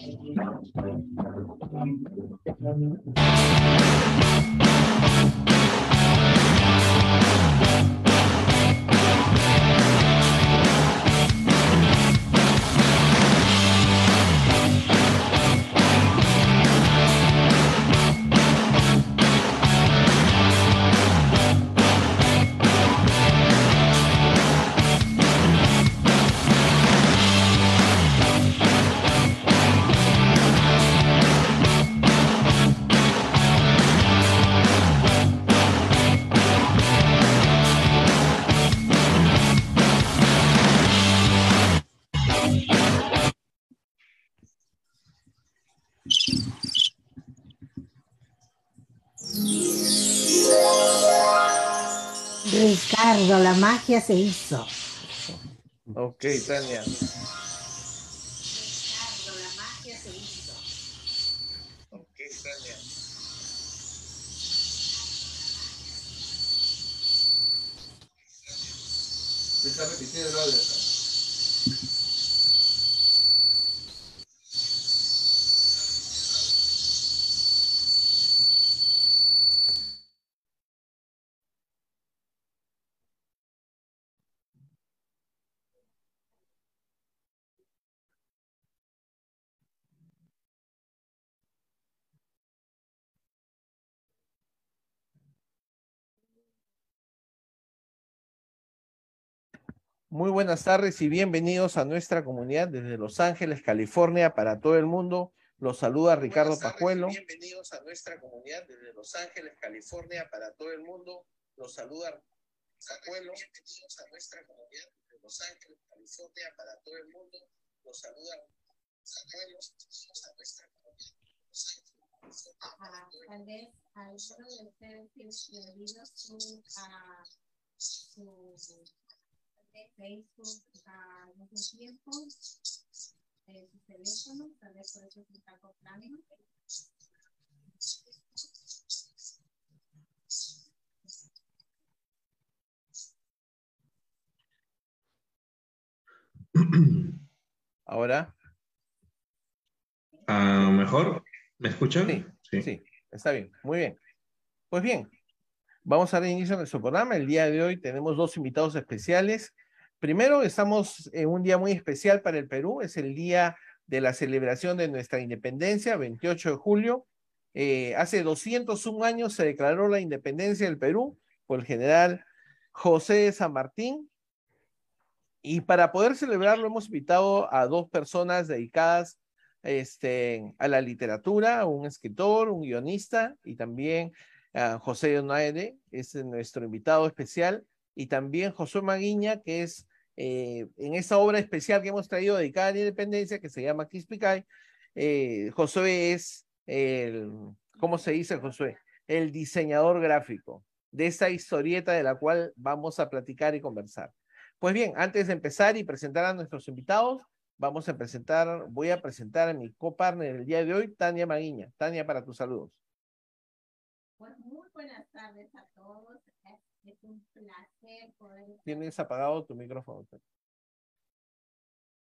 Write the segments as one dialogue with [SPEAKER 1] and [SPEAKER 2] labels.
[SPEAKER 1] Thank you.
[SPEAKER 2] Ricardo, la magia se hizo.
[SPEAKER 3] Ok, Tania.
[SPEAKER 2] Ricardo, la magia se hizo.
[SPEAKER 3] Ok, Tania. Se está repitiendo el audio. Muy buenas tardes y bienvenidos a nuestra comunidad desde Los Ángeles, California, para todo el mundo. Los saluda Ricardo Pajuelo. Bienvenidos a nuestra comunidad desde Los Ángeles, California, para todo el mundo. Los saluda Pajuelo. Bienvenidos a nuestra comunidad desde Los Ángeles, California, para todo el mundo. Los saluda Pajuelo. Bienvenidos a nuestra comunidad desde Los Ángeles, California, para todo el
[SPEAKER 2] Tal vez alguno de ustedes tiene perdido su, Facebook a algún tiempo, eh, su teléfono, tal vez por eso está acoplando.
[SPEAKER 3] Ahora,
[SPEAKER 4] Ah, mejor, ¿me escuchan?
[SPEAKER 3] Sí, sí, está bien, muy bien. Pues bien, vamos a dar inicio a nuestro programa. El día de hoy tenemos dos invitados especiales. Primero, estamos en un día muy especial para el Perú, es el día de la celebración de nuestra independencia, 28 de julio. Eh, hace 201 años se declaró la independencia del Perú por el general José de San Martín. Y para poder celebrarlo hemos invitado a dos personas dedicadas este, a la literatura, un escritor, un guionista y también a José Donaire, es nuestro invitado especial, y también José Maguiña, que es eh, en esa obra especial que hemos traído dedicada a la independencia, que se llama Quispicay, eh, Josué es el, ¿cómo se dice Josué? El diseñador gráfico. de esta historieta de la cual vamos a platicar y conversar. Pues bien, antes de empezar y presentar a nuestros invitados, vamos a presentar, voy a presentar a mi copartner el día de hoy, Tania Maguiña. Tania, para tus saludos.
[SPEAKER 5] Pues muy buenas tardes a todos. Es, un placer poder.
[SPEAKER 3] Tienes apagado tu micrófono.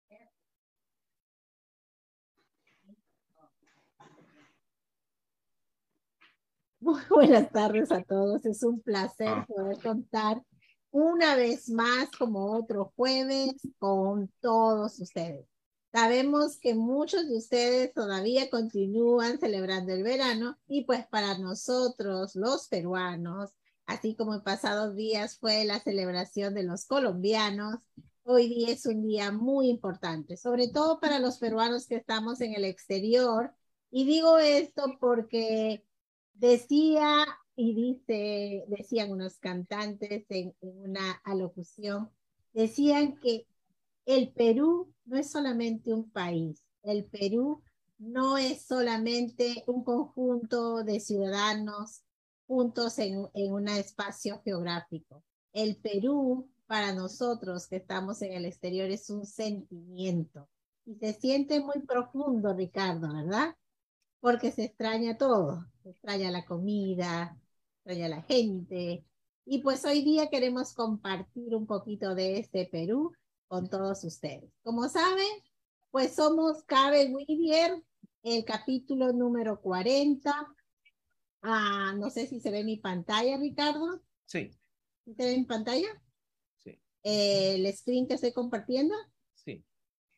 [SPEAKER 5] Muy buenas tardes a todos. Es un placer ah. poder contar una vez más, como otro jueves, con todos ustedes. Sabemos que muchos de ustedes todavía continúan celebrando el verano y pues para nosotros, los peruanos, así como en pasados días fue la celebración de los colombianos, hoy día es un día muy importante, sobre todo para los peruanos que estamos en el exterior. Y digo esto porque Decía y dice, decían unos cantantes en, una alocución, decían que el Perú no es solamente un país, el Perú no es solamente un conjunto de ciudadanos juntos en, en un espacio geográfico. El Perú, para nosotros que estamos en el exterior, es un sentimiento y se siente muy profundo, Ricardo, ¿verdad? Porque se extraña todo extraña la comida, extraña la gente. Y pues hoy día queremos compartir un poquito de este Perú con todos ustedes. Como saben, pues somos Cabe Whittier, el capítulo número 40. Ah, no sé si se ve mi pantalla, Ricardo.
[SPEAKER 3] Sí.
[SPEAKER 5] ¿Se ve mi pantalla?
[SPEAKER 3] Sí.
[SPEAKER 5] el screen que estoy compartiendo.
[SPEAKER 3] Sí.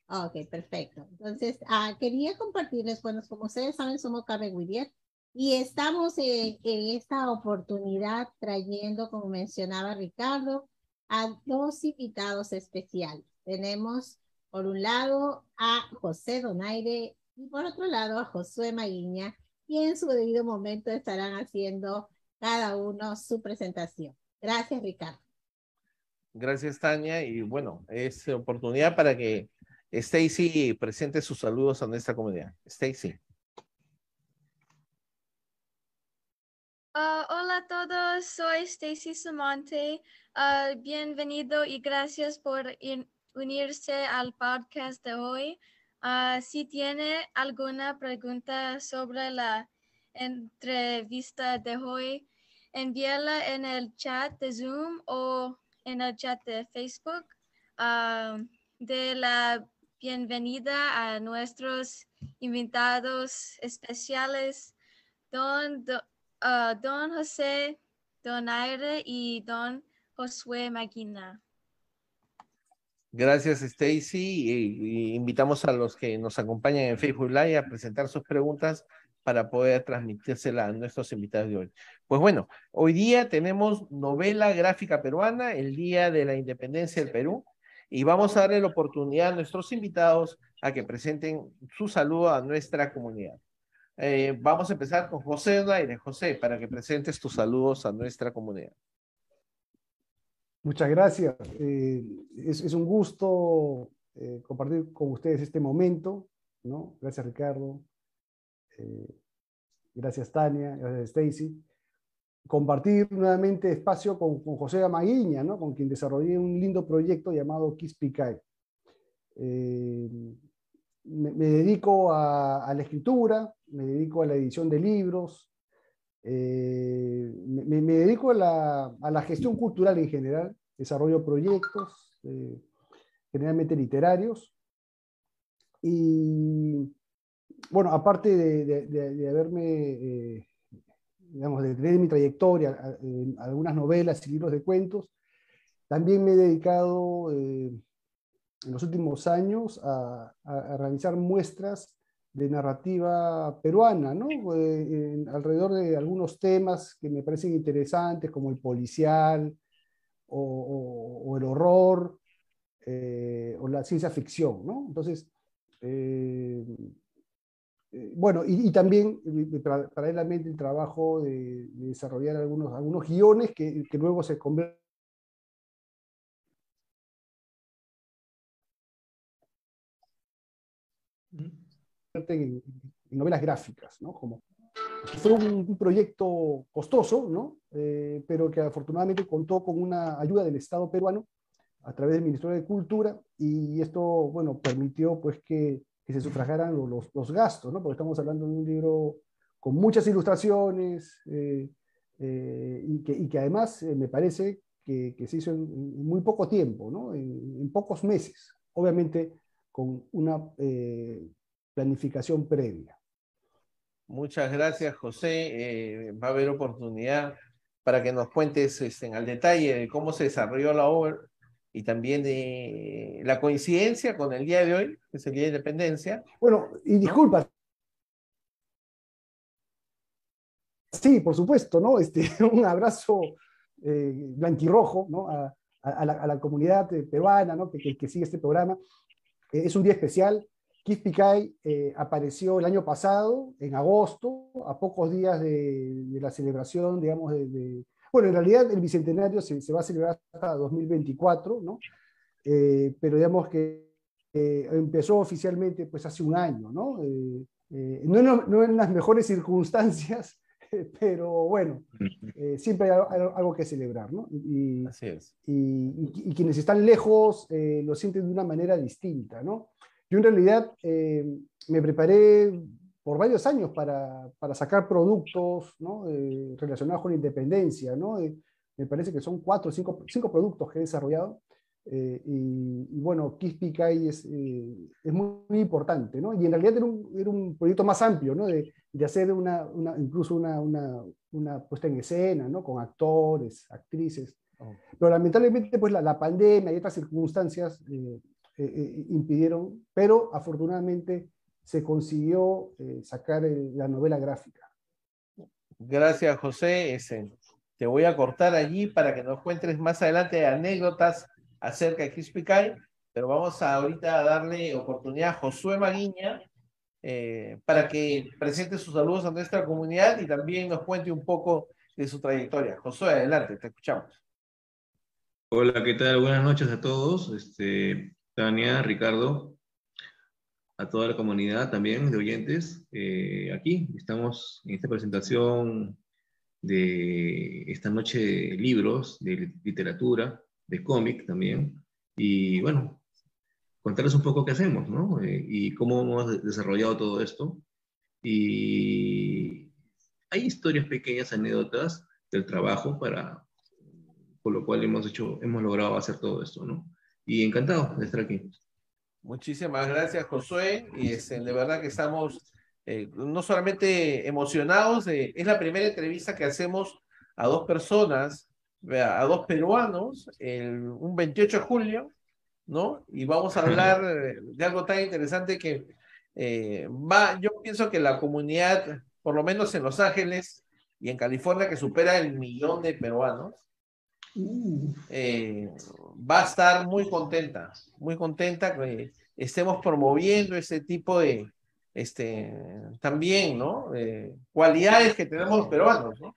[SPEAKER 5] Ok, perfecto. Entonces, ah, quería compartirles, bueno, como ustedes saben, somos Cabe Whittier y estamos en, esta oportunidad trayendo, como mencionaba Ricardo, a dos invitados especiales. Tenemos por un lado a José Donaire y por otro lado a Josué Maguiña, y en su debido momento estarán haciendo cada uno su presentación. Gracias, Ricardo.
[SPEAKER 3] Gracias, Tania. Y bueno, es oportunidad para que Stacy presente sus saludos a nuestra comunidad. Stacy.
[SPEAKER 6] Uh, hola a todos, soy Stacy Samonte. Uh, bienvenido y gracias por unirse al podcast de hoy. Uh, si tiene alguna pregunta sobre la entrevista de hoy, envíala en el chat de Zoom o en el chat de Facebook. de la bienvenida a nuestros invitados especiales, don don José Donaire y don Josué Maguina.
[SPEAKER 3] Gracias, Stacy. Y, invitamos a los que nos acompañan en Facebook Live a presentar sus preguntas para poder transmitírselas a nuestros invitados de hoy. Pues bueno, hoy día tenemos novela gráfica peruana, el Día de la Independencia del Perú, y vamos a darle la oportunidad a nuestros invitados a que presenten su saludo a nuestra comunidad. Eh, vamos a empezar con José Donaire. José, para que presentes tus saludos a nuestra comunidad.
[SPEAKER 7] Muchas gracias. Eh, es, un gusto eh, compartir con ustedes este momento. ¿no? Gracias, Ricardo. gracias, Tania. Gracias, Stacy. Compartir nuevamente espacio con, José Amaguiña, ¿no? con quien desarrollé un lindo proyecto llamado Kiss me, dedico a, la escritura, me dedico a la edición de libros, eh, me, dedico a la, gestión cultural en general, desarrollo proyectos, eh, generalmente literarios. Y bueno, aparte de, haberme, eh, digamos, de tener mi trayectoria en algunas novelas y libros de cuentos, también me he dedicado en los últimos años a, realizar muestras de narrativa peruana, ¿no? Eh, alrededor de algunos temas que me parecen interesantes, como el policial o, el horror eh, o la ciencia ficción. ¿no? Entonces, eh, bueno, y, también paralelamente el trabajo de, desarrollar algunos, algunos guiones que, que luego se convierten en, novelas gráficas, ¿no? Como fue un, proyecto costoso, ¿no? Eh, pero que afortunadamente contó con una ayuda del Estado peruano a través del Ministerio de Cultura y esto, bueno, permitió pues que, que se sufragaran los, los, gastos, ¿no? Porque estamos hablando de un libro con muchas ilustraciones eh, eh, y, que, además me parece que, se hizo en, muy poco tiempo, ¿no? En, pocos meses, obviamente con una planificación previa.
[SPEAKER 3] Muchas gracias, José. Eh, va a haber oportunidad para que nos cuentes este, en al detalle de cómo se desarrolló la obra y también de la coincidencia con el día de hoy, que es el Día de Independencia.
[SPEAKER 7] Bueno, y disculpa. Sí, por supuesto, ¿no? Este, un abrazo eh, blanquirrojo ¿no? a, a, la, a, la, comunidad peruana ¿no? que, que, sigue este programa. Eh, es un día especial, Keith Picay eh, apareció el año pasado, en agosto, a pocos días de, de la celebración, digamos, de, de, Bueno, en realidad el Bicentenario se, se va a celebrar hasta 2024, ¿no? Eh, pero digamos que eh, empezó oficialmente pues hace un año, ¿no? No, no, no, en las mejores circunstancias, pero bueno, siempre hay algo que celebrar, ¿no? Y,
[SPEAKER 3] Así es.
[SPEAKER 7] Y, y, y quienes están lejos lo sienten de una manera distinta, ¿no? Yo en realidad eh, me preparé por varios años para, para sacar productos ¿no? eh, relacionados con la independencia. ¿no? Eh, me parece que son cuatro o cinco, cinco, productos que he desarrollado. Eh, y, y, bueno, Kispicay es, es muy, muy, importante. ¿no? Y en realidad era un, era un proyecto más amplio, ¿no? de, de hacer una, una, incluso una, una, una, puesta en escena ¿no? con actores, actrices. Oh. Pero lamentablemente pues la, la, pandemia y otras circunstancias eh, eh, impidieron, pero afortunadamente se consiguió eh, sacar el, la novela gráfica.
[SPEAKER 3] Gracias, José. Ese, te voy a cortar allí para que nos cuentes más adelante anécdotas acerca de Crispy Kai, pero vamos a ahorita a darle oportunidad a Josué Maguiña eh, para que presente sus saludos a nuestra comunidad y también nos cuente un poco de su trayectoria. Josué, adelante, te escuchamos.
[SPEAKER 4] Hola, ¿qué tal? Buenas noches a todos. Este, Tania, Ricardo, a toda la comunidad también de oyentes. Eh, aquí estamos en esta presentación de esta noche de libros, de literatura, de cómic también. Y bueno, contarles un poco qué hacemos, ¿no? Eh, y cómo hemos desarrollado todo esto. Y hay historias pequeñas, anécdotas del trabajo para, por lo cual hemos hecho, hemos logrado hacer todo esto, ¿no? Y encantado de estar aquí.
[SPEAKER 3] Muchísimas gracias, Josué. Y es, de verdad que estamos eh, no solamente emocionados, eh, es la primera entrevista que hacemos a dos personas, a dos peruanos, el, un 28 de julio, ¿no? Y vamos a hablar de algo tan interesante que eh, va, yo pienso que la comunidad, por lo menos en Los Ángeles y en California, que supera el millón de peruanos, eh, va a estar muy contenta, muy contenta que estemos promoviendo ese tipo de, este, también, ¿no? Eh, cualidades que tenemos los peruanos, ¿no?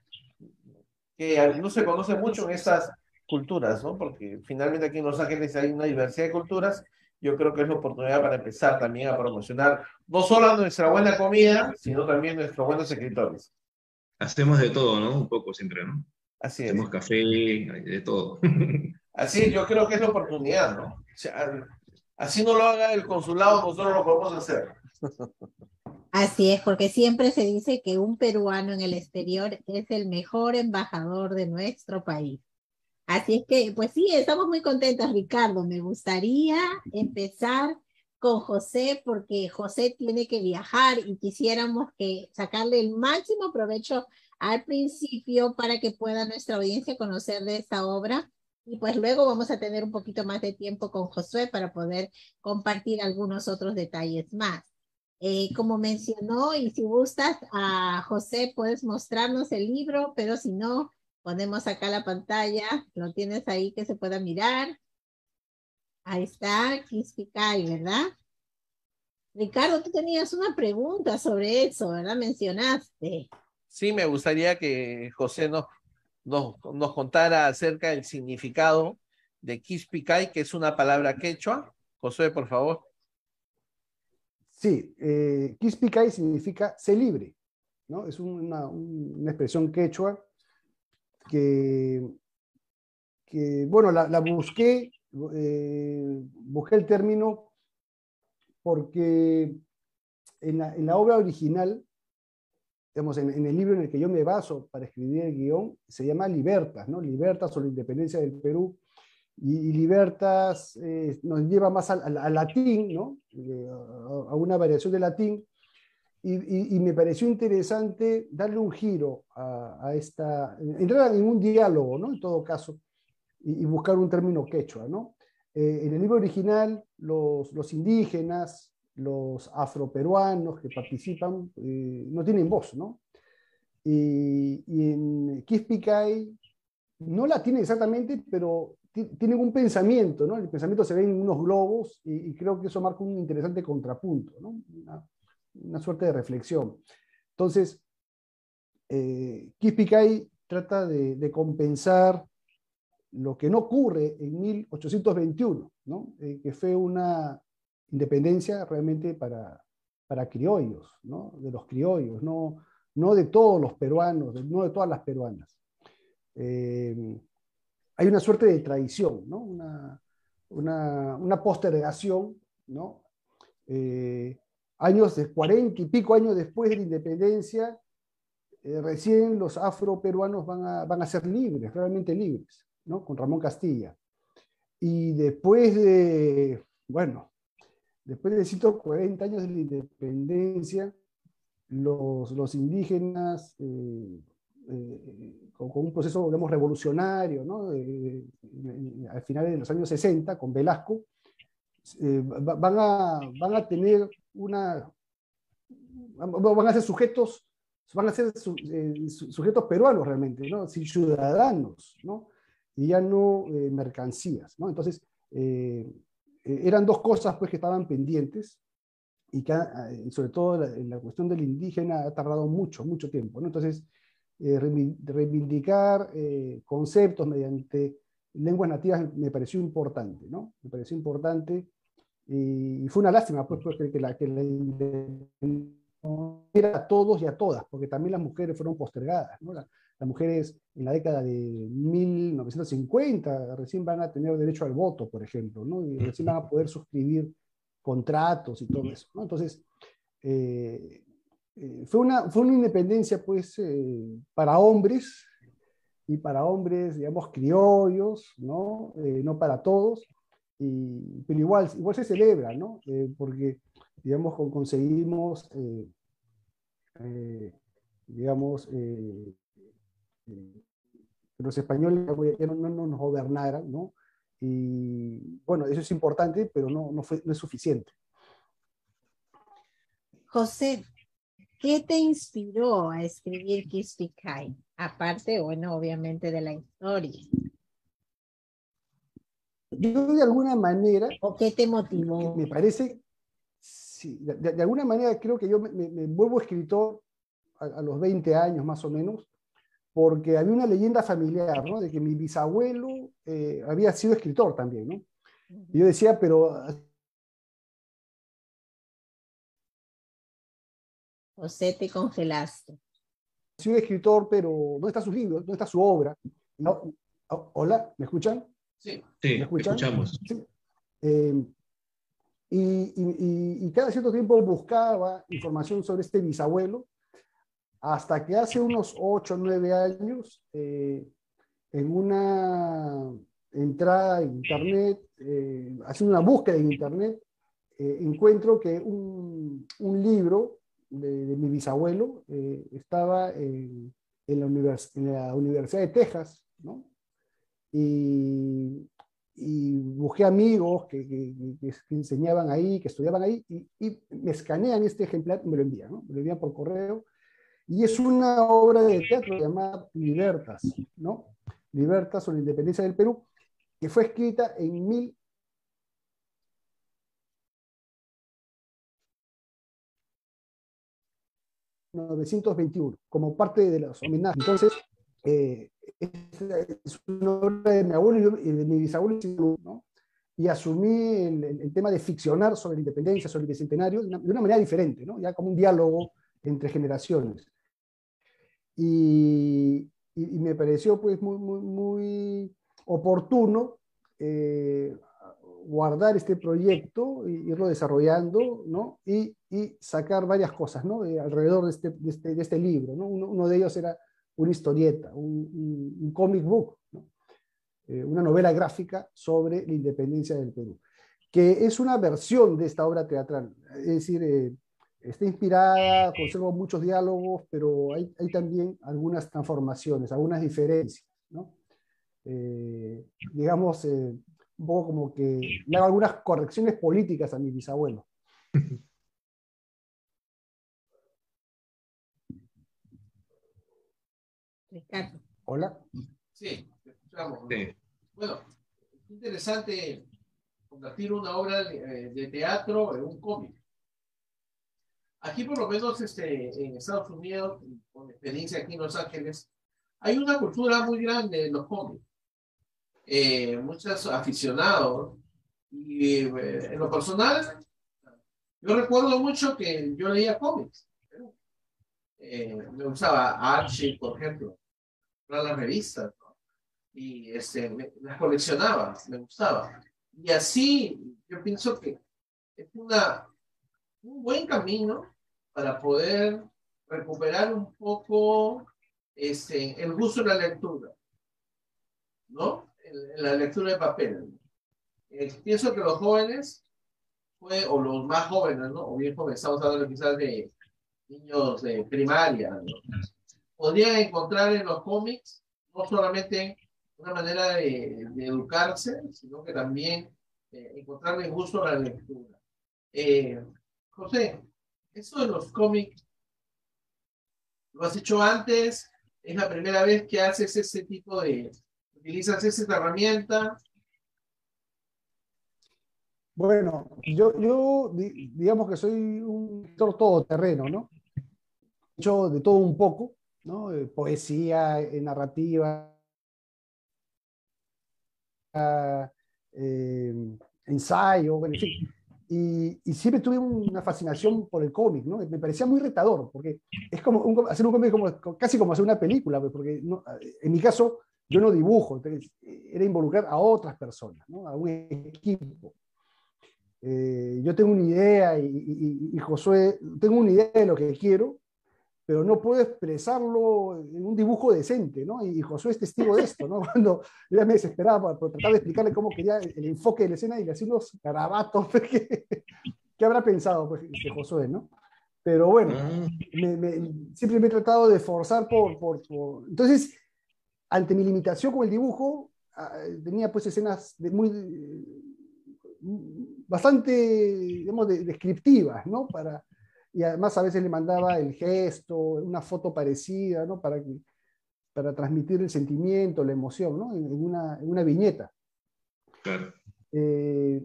[SPEAKER 3] Que no se conoce mucho en estas culturas, ¿no? Porque finalmente aquí en Los Ángeles hay una diversidad de culturas. Yo creo que es la oportunidad para empezar también a promocionar no solo nuestra buena comida, sino también nuestros buenos escritores.
[SPEAKER 4] Hacemos de todo, ¿no? Un poco siempre, ¿no?
[SPEAKER 3] Así es.
[SPEAKER 4] Hacemos café, de todo.
[SPEAKER 3] Así yo creo que es la oportunidad, ¿no? Así no lo haga el consulado, nosotros lo podemos hacer.
[SPEAKER 5] Así es, porque siempre se dice que un peruano en el exterior es el mejor embajador de nuestro país. Así es que, pues sí, estamos muy contentas, Ricardo. Me gustaría empezar con José porque José tiene que viajar y quisiéramos que sacarle el máximo provecho al principio para que pueda nuestra audiencia conocer de esta obra. Y pues luego vamos a tener un poquito más de tiempo con Josué para poder compartir algunos otros detalles más. Eh, como mencionó, y si gustas, a José puedes mostrarnos el libro, pero si no, ponemos acá la pantalla, lo tienes ahí que se pueda mirar. Ahí está, Kispicay, ¿verdad? Ricardo, tú tenías una pregunta sobre eso, ¿verdad? Mencionaste
[SPEAKER 3] sí me gustaría que José nos, nos, nos contara acerca del significado de Kispicay, que es una palabra quechua. José, por favor.
[SPEAKER 7] Sí, eh, significa sé libre. ¿no? Es una, una expresión quechua que, que bueno, la, la busqué, eh, busqué el término porque en la, en la obra original, digamos, en, en, el libro en el que yo me baso para escribir el guion, se llama Libertas, ¿no? Libertas o la independencia del Perú. Y, y Libertas eh, nos lleva más al, latín, ¿no? Eh, a, a, una variación de latín. Y, y, y, me pareció interesante darle un giro a, a, esta, entrar en un diálogo, ¿no? En todo caso, y, buscar un término quechua, ¿no? Eh, en el libro original, los, los indígenas, los afroperuanos que participan eh, no tienen voz, ¿no? Y, y en Quispicay no la tienen exactamente, pero tienen un pensamiento, ¿no? El pensamiento se ve en unos globos y, creo que eso marca un interesante contrapunto, ¿no? Una, suerte de reflexión. Entonces, eh, Quispicay trata de, de, compensar lo que no ocurre en 1821, ¿no? Eh, que fue una independencia realmente para, para criollos, ¿no? de los criollos, no, no de todos los peruanos, no de todas las peruanas. Eh, hay una suerte de traición, ¿no? una, una, una postergación, ¿no? Eh, años de 40 y pico años después de la independencia, eh, recién los afroperuanos van a, van a ser libres, realmente libres, ¿no? con Ramón Castilla. Y después de, bueno, después de 140 años de la independencia, los, los indígenas, eh, eh, con, con, un proceso, digamos, revolucionario, ¿no? Eh, al final de los años 60, con Velasco, eh, van, a, van a tener una, van a ser sujetos, van a ser su, sujetos peruanos realmente, ¿no? ciudadanos, ¿no? y ya no mercancías. ¿no? Entonces, eh, eran dos cosas pues, que estaban pendientes y que, eh, sobre todo la, la, cuestión del indígena, ha tardado mucho, mucho tiempo. ¿no? Entonces, eh, reivindicar eh, conceptos mediante lenguas nativas me pareció importante, ¿no? Me pareció importante y, y fue una lástima, pues, pues que, la, que la era a todos y a todas, porque también las mujeres fueron postergadas, ¿no? Las mujeres en la década de 1950 recién van a tener derecho al voto, por ejemplo, ¿no? y recién van a poder suscribir contratos y todo eso. ¿no? Entonces, eh, eh, fue, una, fue una independencia pues, eh, para hombres y para hombres, digamos, criollos, no, no para todos, y, pero igual, igual se celebra, ¿no? porque, digamos, conseguimos, digamos, los españoles no, no, no, nos gobernaran, ¿no? Y bueno, eso es importante, pero no, no, fue, no es suficiente.
[SPEAKER 5] José, ¿qué te inspiró a escribir Quispicay? Aparte, bueno, obviamente de la historia.
[SPEAKER 7] Yo de alguna manera...
[SPEAKER 5] ¿O qué te motivó?
[SPEAKER 7] Me parece, sí, de, de alguna manera creo que yo me, me, me vuelvo escritor a, a, los 20 años más o menos, porque había una leyenda familiar, ¿no? De que mi bisabuelo eh, había sido escritor también, ¿no? Y yo decía, pero...
[SPEAKER 5] José, te congelaste.
[SPEAKER 7] Ha sido escritor, pero ¿dónde está su libro? ¿Dónde está su obra? No, Hola, ¿me escuchan?
[SPEAKER 4] Sí, sí ¿Me escuchan? escuchamos. Sí.
[SPEAKER 7] Eh, y, y, y, cada cierto tiempo buscaba información sobre este bisabuelo hasta que hace unos 8 o 9 años, eh, en una entrada en Internet, eh, haciendo una búsqueda en Internet, eh, encuentro que un, un libro de, de, mi bisabuelo eh, estaba en, en, la univers en, la Universidad de Texas, ¿no? Y, y busqué amigos que, que, que, enseñaban ahí, que estudiaban ahí, y, y, me escanean este ejemplar y me lo envían, ¿no? Me lo envían por correo y es una obra de teatro llamada Libertas, ¿no? Libertas o la independencia del Perú, que fue escrita en mil ...1921, como parte de los homenajes. Entonces, eh, es una obra de mi abuelo y mi bisabuelo, ¿no? y asumí el, el, tema de ficcionar sobre la independencia, sobre el bicentenario, de una, de una manera diferente, ¿no? ya como un diálogo entre generaciones. Y, me pareció pues muy, muy, muy oportuno eh, guardar este proyecto, e irlo desarrollando, ¿no? Y, y sacar varias cosas, ¿no? Eh, alrededor de este, de, este, de este libro, ¿no? Uno, de ellos era una historieta, un, un- un comic book. Eh, una novela gráfica sobre la independencia del Perú, que es una versión de esta obra teatral. Es decir, eh, está inspirada, conserva muchos diálogos, pero hay, hay también algunas transformaciones, algunas diferencias, ¿no? Eh, digamos, eh, un poco como que le hago algunas correcciones políticas a mi bisabuelo.
[SPEAKER 5] Ricardo.
[SPEAKER 7] Hola.
[SPEAKER 3] Sí, te escuchamos.
[SPEAKER 4] Sí.
[SPEAKER 3] Bueno, es interesante convertir una obra de, eh, de teatro en un cómic. Aquí, por lo menos este, en Estados Unidos, con experiencia aquí en Los Ángeles, hay una cultura muy grande en los cómics. Eh, muchos aficionados. Y eh, en lo personal, yo recuerdo mucho que yo leía cómics. Eh, me usaba Archie, por ejemplo, para las revistas. ¿no? y este, me- las coleccionaba, me gustaba. Y así yo pienso que es una, un buen camino para poder recuperar un poco este, el gusto de la lectura, ¿no? En la lectura de papel. Eh, pienso que los jóvenes, fue, o los más jóvenes, ¿no? O bien jóvenes, estamos hablando quizás de niños de primaria, ¿no? podrían encontrar en los cómics no solamente una manera de, de educarse, sino que también eh, encontrarle gusto a la lectura. Eh, José, eso de los cómics, ¿lo has hecho antes? ¿Es la primera vez que haces ese tipo de, utilizas esa herramienta?
[SPEAKER 7] Bueno, yo, yo di- digamos que soy un lector todoterreno, ¿no? He hecho de todo un poco, ¿no? Eh, poesía, eh, narrativa, eh, ensayo, en fin. Y, y siempre tuve una fascinación por el cómic, ¿no? Me parecía muy retador, porque es como un hacer un cómic como, casi como hacer una película, pues, porque no- en mi caso yo no dibujo, entonces era involucrar a otras personas, ¿no? A un equipo. Eh, yo tengo una idea y, y- y Josué, tengo una idea de lo que quiero, pero no puedo expresarlo en un dibujo decente, ¿no? Y, Josué es testigo de esto, ¿no? Cuando yo ya me desesperaba por, tratar de explicarle cómo quería el, enfoque de la escena y le hacía unos garabatos, ¿qué habrá pensado pues, este Josué, no? Pero bueno,
[SPEAKER 4] Ah,
[SPEAKER 7] me- me- siempre me he tratado de forzar por, por, por- Entonces, ante mi limitación con el dibujo, ah, tenía pues escenas de muy... bastante, digamos, de- descriptivas, ¿no? Para, y además a veces le mandaba el gesto, una foto parecida, ¿no? Para, que- para transmitir el sentimiento, la emoción, ¿no? En, una, en una viñeta.
[SPEAKER 4] claro.
[SPEAKER 7] Eh,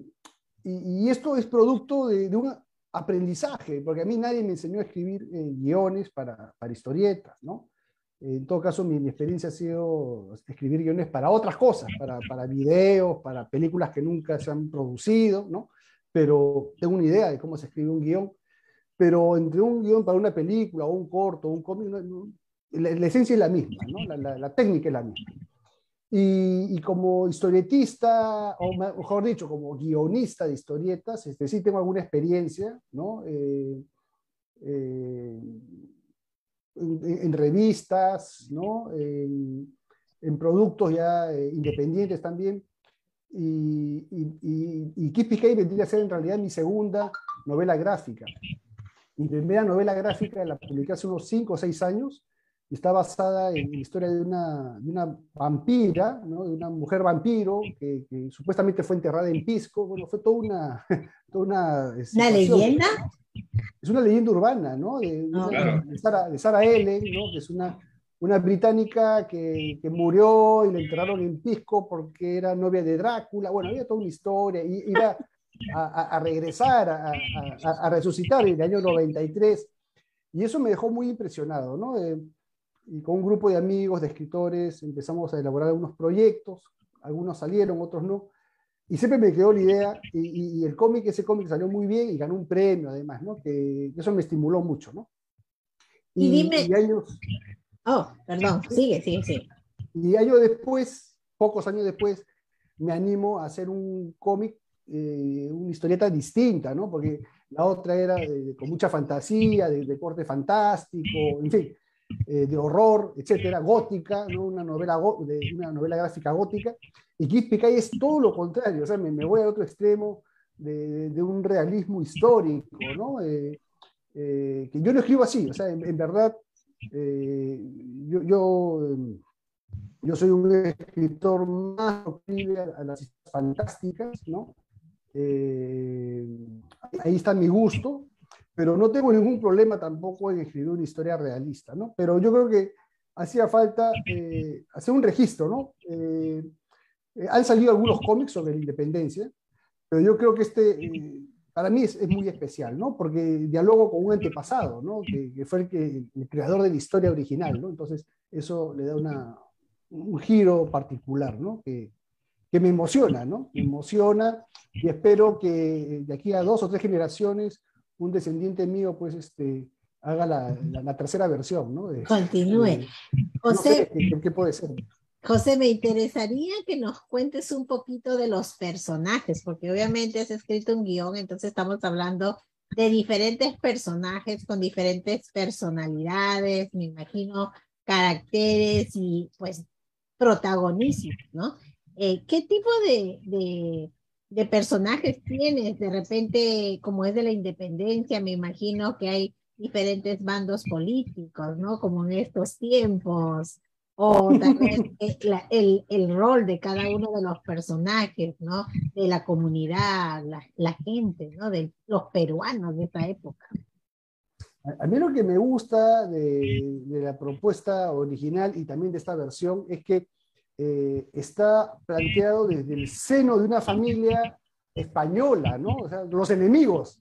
[SPEAKER 7] y, y esto es producto de, de un aprendizaje, porque a mí nadie me enseñó a escribir eh, guiones para, para historietas, ¿no? En todo caso, mi, mi experiencia ha sido escribir guiones para otras cosas, para, para videos, para películas que nunca se han producido, ¿no? Pero tengo una idea de cómo se escribe un guion. Pero entre un guion para una película, o un corto, un cómic, no- la, la esencia es la misma, ¿no? La, la- la técnica es la misma. Y, y como historietista, o me- mejor dicho, como guionista de historietas, este, sí tengo alguna experiencia, ¿no? Eh, eh, en, en- revistas, ¿no? En, en productos ya eh, independientes también. Y, y, y, y vendría a ser en realidad mi segunda novela gráfica. Mi primera novela gráfica la publiqué hace unos 5 o 6 años y está basada en la historia de una, de una vampira, ¿no? de una mujer vampiro que, que supuestamente fue enterrada en Pisco. Bueno, fue toda una... Toda una,
[SPEAKER 5] ¿Una
[SPEAKER 7] situación.
[SPEAKER 5] leyenda?
[SPEAKER 7] Es una leyenda urbana, ¿no? De, de
[SPEAKER 5] Ah.
[SPEAKER 4] Claro.
[SPEAKER 7] de Sarah, Sarah Ellen, ¿no? Que es una, una británica que, que murió y la enterraron en Pisco porque era novia de Drácula. Bueno, había toda una historia. Y iba a, a- a regresar, a, a- resucitar en el año 93. Y eso me dejó muy impresionado, ¿no? Eh, y con un grupo de amigos, de escritores, empezamos a elaborar algunos proyectos. Algunos salieron, otros no. Y siempre me quedó la idea, y, y- y el cómic, ese cómic salió muy bien y ganó un premio además, ¿no? Que eso me estimuló mucho, ¿no?
[SPEAKER 5] Y dime-
[SPEAKER 7] y años,
[SPEAKER 5] Oh, perdón, sigue, sigue, sigue.
[SPEAKER 7] Y años después, pocos años después, me animo a hacer un cómic, eh, una historieta distinta, ¿no? Porque la otra era con mucha fantasía, de, de, corte fantástico, en fin, eh, de horror, etcétera, gótica, ¿no? una, novela de, una novela gráfica gótica. Y Kid Picay es todo lo contrario, o sea, me, voy al otro extremo de, un realismo histórico, ¿no? Eh, que yo lo escribo así, o sea, en, verdad, yo, yo, soy un escritor más proclive a, las fantásticas, ¿no? Ahí está mi gusto, pero no tengo ningún problema tampoco en escribir una historia realista, ¿no? Pero yo creo que hacía falta eh, hacer un registro, ¿no? Eh, eh, han salido algunos cómics sobre la independencia, pero yo creo que este, eh, para mí es, es, muy especial, ¿no? Porque dialogo con un antepasado, ¿no? Que, que fue el, que, el, creador de la historia original, ¿no? Entonces, eso le da una, un giro particular, ¿no? Que, que me emociona, ¿no? Me emociona y espero que de aquí a dos o tres generaciones un descendiente mío, pues, este, haga la, la, la tercera versión, ¿no? De,
[SPEAKER 5] Continúe.
[SPEAKER 7] de-
[SPEAKER 5] José,
[SPEAKER 7] no sé, ¿qué, qué puede ser?
[SPEAKER 5] José, me interesaría que nos cuentes un poquito de los personajes, porque obviamente has escrito un guion, entonces estamos hablando de diferentes personajes con diferentes personalidades, me imagino caracteres y pues protagonismos, ¿no? Eh, ¿Qué tipo de, de, de personajes tienes? De repente, como es de la independencia, me imagino que hay diferentes bandos políticos, ¿no? Como en estos tiempos o tal vez la, el, el, rol de cada uno de los personajes, ¿no? De la comunidad, la, la gente, ¿no? De los peruanos de esa época.
[SPEAKER 7] A, a mí lo que me gusta de, de, la propuesta original y también de esta versión es que eh, está planteado desde el seno de una familia española, ¿no? O sea, los enemigos,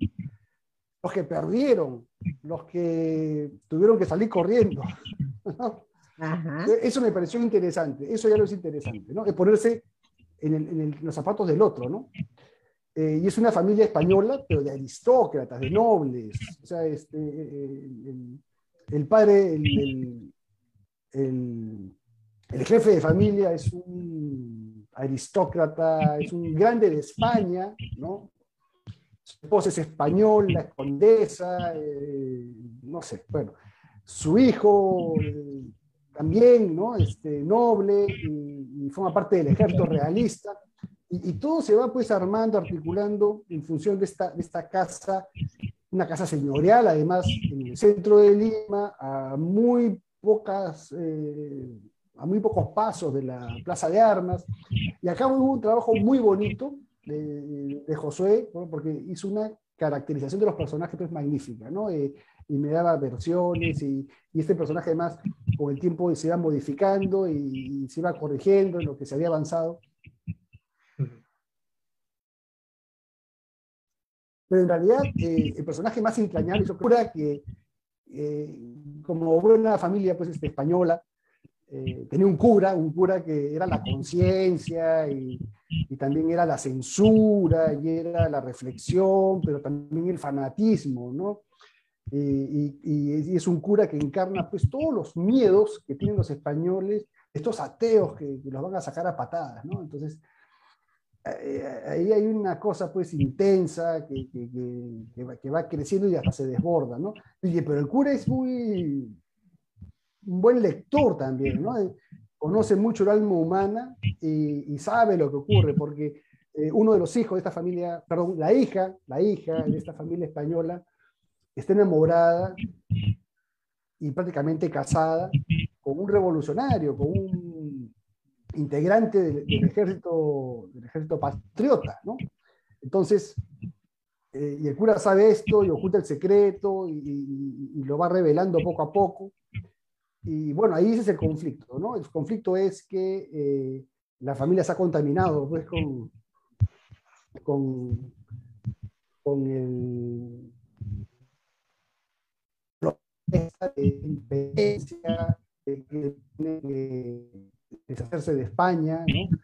[SPEAKER 7] los que perdieron, los que tuvieron que salir corriendo, ¿no?
[SPEAKER 5] Ajá.
[SPEAKER 7] Eso me pareció interesante, eso ya lo es interesante, ¿no? Es ponerse en, el, en, el, en los zapatos del otro, ¿no? Eh, y es una familia española, pero de aristócratas, de nobles. O sea, este, el, el padre, el, el, jefe de familia es un aristócrata, es un grande de España, ¿no? Su esposa es española, es condesa, eh, no sé, bueno. Su hijo eh, también, ¿no? Este, noble y, y, forma parte del ejército realista. Y, todo se va pues armando, articulando en función de esta, de esta casa, una casa señorial, además en el centro de Lima, a muy pocas, eh, a muy pocos pasos de la Plaza de Armas. Y acá hubo un trabajo muy bonito de, de Josué, porque hizo una caracterización de los personajes pues magnífica, ¿no? Eh, y me daba versiones y, y, este personaje además con el tiempo se iba modificando y, y, se iba corrigiendo en lo que se había avanzado. Pero en realidad eh, el personaje más entrañable, yo creo que eh, como buena familia pues, este, española, eh, tenía un cura, un cura que era la conciencia y, y, también era la censura y era la reflexión, pero también el fanatismo, ¿no? Y, y, es un cura que encarna pues todos los miedos que tienen los españoles, estos ateos que, que los van a sacar a patadas, ¿no? Entonces, ahí hay una cosa pues intensa que, que, que, va, que, va, creciendo y hasta se desborda, ¿no? Pero el cura es muy un buen lector también, ¿no? Conoce mucho el alma humana y, sabe lo que ocurre, porque eh, uno de los hijos de esta familia, perdón, la hija, la hija de esta familia española, está enamorada y prácticamente casada con un revolucionario, con un integrante del, ejército, del ejército patriota, ¿no? Entonces, eh, y el cura sabe esto y oculta el secreto y, lo va revelando poco a poco. Y bueno, ahí ese es el conflicto, ¿no? El conflicto es que eh, la familia se ha contaminado pues, con, con, con el de independencia, que tiene que deshacerse de España, ¿no?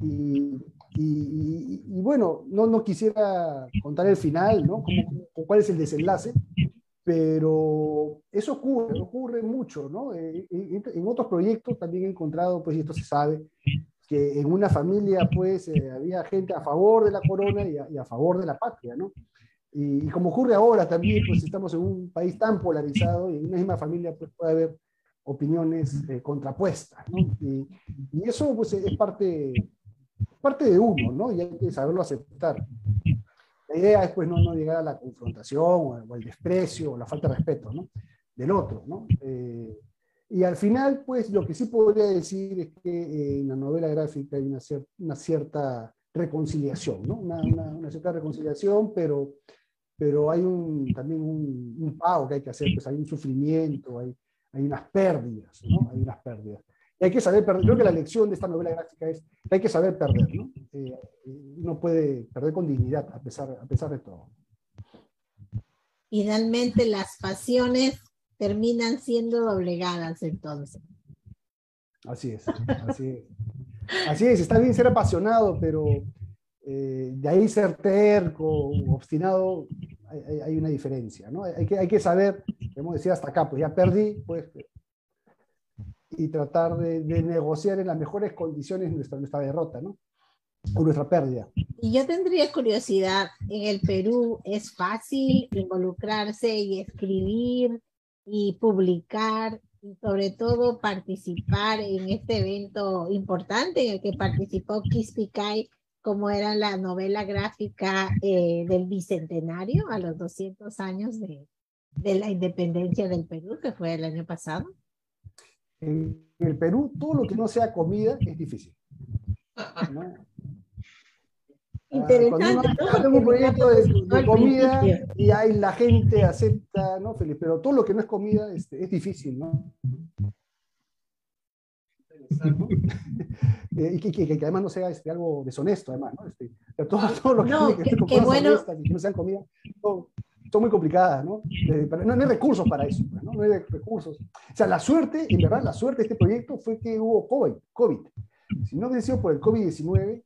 [SPEAKER 7] Y, y, y, bueno, no, no quisiera contar el final, ¿no? ¿Cómo, cuál es el desenlace? Pero eso ocurre, ocurre mucho, ¿no? Eh, en otros proyectos también he encontrado, pues, y esto se sabe, que en una familia, pues, eh, había gente a favor de la corona y a, y a favor de la patria, ¿no? Y, como ocurre ahora también, pues estamos en un país tan polarizado y en una misma familia pues, puede haber opiniones eh, contrapuestas, ¿no? Y, y, eso pues es parte, parte de uno, ¿no? Y hay que saberlo aceptar. La idea es pues no, no llegar a la confrontación o, al desprecio o la falta de respeto del otro. ¿no? Eh, y al final, pues lo que sí podría decir es que eh, en la novela gráfica hay una, una cierta reconciliación, ¿no? Una, cierta reconciliación, pero, pero hay un, también un, un, pago que hay que hacer, pues hay un sufrimiento, hay, hay unas pérdidas, ¿no? Hay unas pérdidas hay que saber perder. Creo que la lección de esta novela gráfica es que hay que saber perder, ¿no? Eh, uno puede perder con dignidad a pesar, a pesar de todo.
[SPEAKER 5] Finalmente las pasiones terminan siendo doblegadas entonces.
[SPEAKER 7] Así es, así es. Así es, está bien ser apasionado, pero eh, de ahí ser terco, obstinado, hay, hay, una diferencia, ¿no? Hay que, hay que saber, hemos decir hasta acá, pues ya perdí, pues y tratar de, negociar en las mejores condiciones nuestra, nuestra derrota, ¿no? O nuestra pérdida.
[SPEAKER 5] Y yo tendría curiosidad, en el Perú es fácil involucrarse y escribir y publicar y sobre todo participar en este evento importante en el que participó Kispicay, como era la novela gráfica eh, del Bicentenario a los 200 años de, de la independencia del Perú, que fue el año pasado.
[SPEAKER 7] En el Perú, todo lo que no sea comida es difícil.
[SPEAKER 5] Interesante.
[SPEAKER 7] Cuando tengo un proyecto de, comida y ahí la gente acepta, ¿no, Felipe? Pero todo lo que no es comida este, es difícil, ¿no? Eh, y que, que, que, además no sea este, algo deshonesto, además, ¿no? Este, todo, todo, lo que,
[SPEAKER 5] no, que, que, bueno.
[SPEAKER 7] y que no sean comida, todo, son muy complicadas, ¿no? Eh, no, hay recursos para eso, ¿no? Recursos. O sea, la suerte, en verdad, la suerte de este proyecto fue que hubo COVID. COVID. Si no hubiese sido por el COVID-19,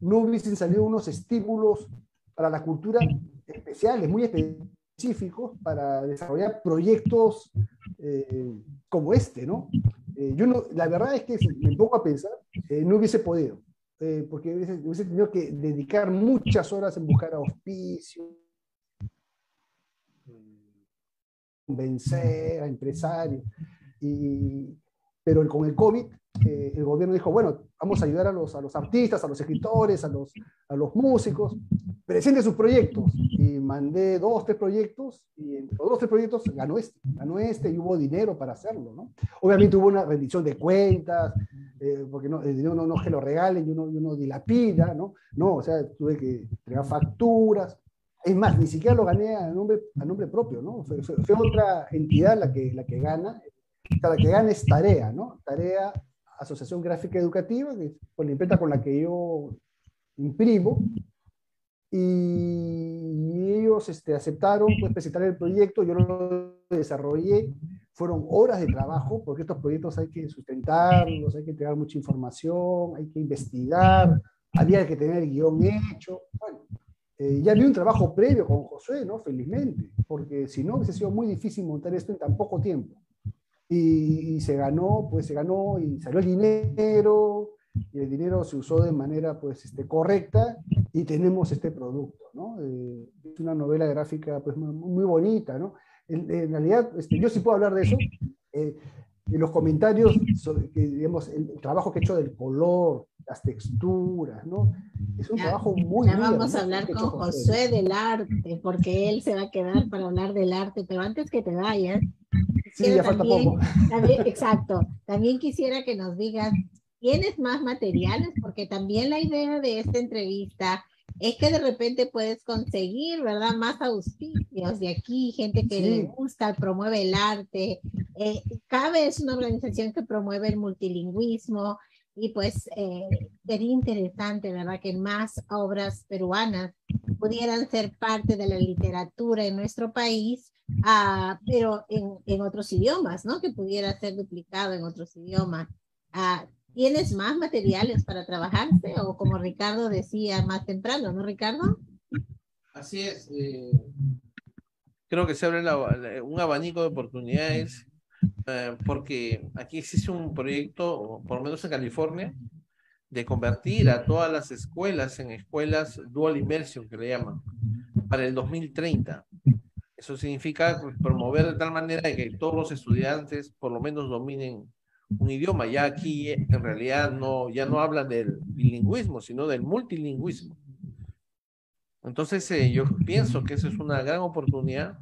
[SPEAKER 7] no hubiesen salido unos estímulos para la cultura especiales, muy específicos, para desarrollar proyectos eh, como este, ¿no? Eh, yo no, la verdad es que si me pongo a pensar, no hubiese podido, porque hubiese, hubiese, tenido que dedicar muchas horas en buscar auspicios, convencer a empresarios. Y, pero con el COVID, eh, el gobierno dijo, bueno, vamos a ayudar a los, a los artistas, a los escritores, a los, a los músicos, presente sus proyectos. Y mandé dos, tres proyectos, y en los dos, tres proyectos ganó este, ganó este y hubo dinero para hacerlo. ¿no? Obviamente hubo una rendición de cuentas, eh, porque no, el dinero no, no que lo regalen y uno, y uno dilapida, ¿no? No, o sea, tuve que entregar facturas, es más, ni siquiera lo gané a nombre, a nombre propio, ¿no? Fue, otra entidad la que, la que gana. la que gana es Tarea, ¿no? Tarea, Asociación Gráfica Educativa, que es con la imprenta con la que yo imprimo. Y ellos este, aceptaron pues, presentar el proyecto, yo lo desarrollé. Fueron horas de trabajo, porque estos proyectos hay que sustentarlos, hay que entregar mucha información, hay que investigar, había que tener el guion hecho. Bueno, eh, ya había un trabajo previo con Josué, ¿no? Felizmente, porque si no hubiese sido muy difícil montar esto en tan poco tiempo. Y, se ganó, pues se ganó y salió el dinero, y el dinero se usó de manera pues este, correcta y tenemos este producto, ¿no? Eh, es una novela gráfica pues muy, bonita, ¿no? En, realidad, este, yo sí puedo hablar de eso. Eh, los comentarios, sobre, que, digamos, el trabajo que he hecho del color, las texturas, ¿no? Es un trabajo muy
[SPEAKER 5] Ya vamos a hablar con Josué del arte, porque él se va a quedar para hablar del arte, pero antes que te vayas.
[SPEAKER 7] Sí, ya falta poco.
[SPEAKER 5] exacto. También quisiera que nos digas, ¿tienes más materiales? Porque también la idea de esta entrevista es que de repente puedes conseguir, ¿verdad? Más auspicios de aquí, gente que le gusta, promueve el arte. Eh, Cabe es una organización que promueve el multilingüismo, y pues eh, sería interesante, ¿verdad?, que más obras peruanas pudieran ser parte de la literatura en nuestro país, uh, pero en, en, otros idiomas, ¿no? Que pudiera ser duplicado en otros idiomas. Uh, ¿Tienes más materiales para trabajarse? O como Ricardo decía más temprano, ¿no, Ricardo?
[SPEAKER 3] Así es. Eh, creo que se abre la- un abanico de oportunidades eh, porque aquí existe un proyecto, por lo menos en California, de convertir a todas las escuelas en escuelas dual immersion, que le llaman, para el 2030. Eso significa promover de tal manera que todos los estudiantes por lo menos dominen un idioma. Ya aquí eh, en realidad no, ya no hablan del bilingüismo, sino del multilingüismo. Entonces eh, yo pienso que eso es una gran oportunidad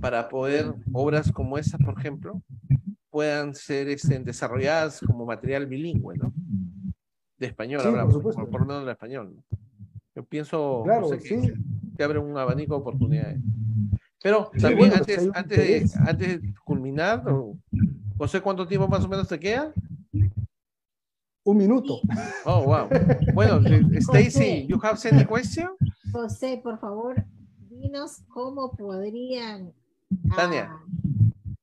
[SPEAKER 3] para poder obras como esa, por ejemplo, puedan ser este, desarrolladas como material bilingüe, ¿no? De español,
[SPEAKER 7] Sí, por
[SPEAKER 3] hablamos,
[SPEAKER 7] supuesto.
[SPEAKER 3] por, por lo menos de español. ¿no? Yo pienso
[SPEAKER 7] Claro,
[SPEAKER 3] no sé, que,
[SPEAKER 7] sí.
[SPEAKER 3] que abre un abanico de oportunidades. Pero
[SPEAKER 7] Sí,
[SPEAKER 3] también
[SPEAKER 7] bueno, pues
[SPEAKER 3] antes, antes, de, antes de culminar, o- José, ¿cuánto tiempo más o menos te queda?
[SPEAKER 7] Un minuto.
[SPEAKER 3] Oh, wow. Bueno, eh, Stacy, you have any question?
[SPEAKER 5] José, por favor, cómo podrían ah,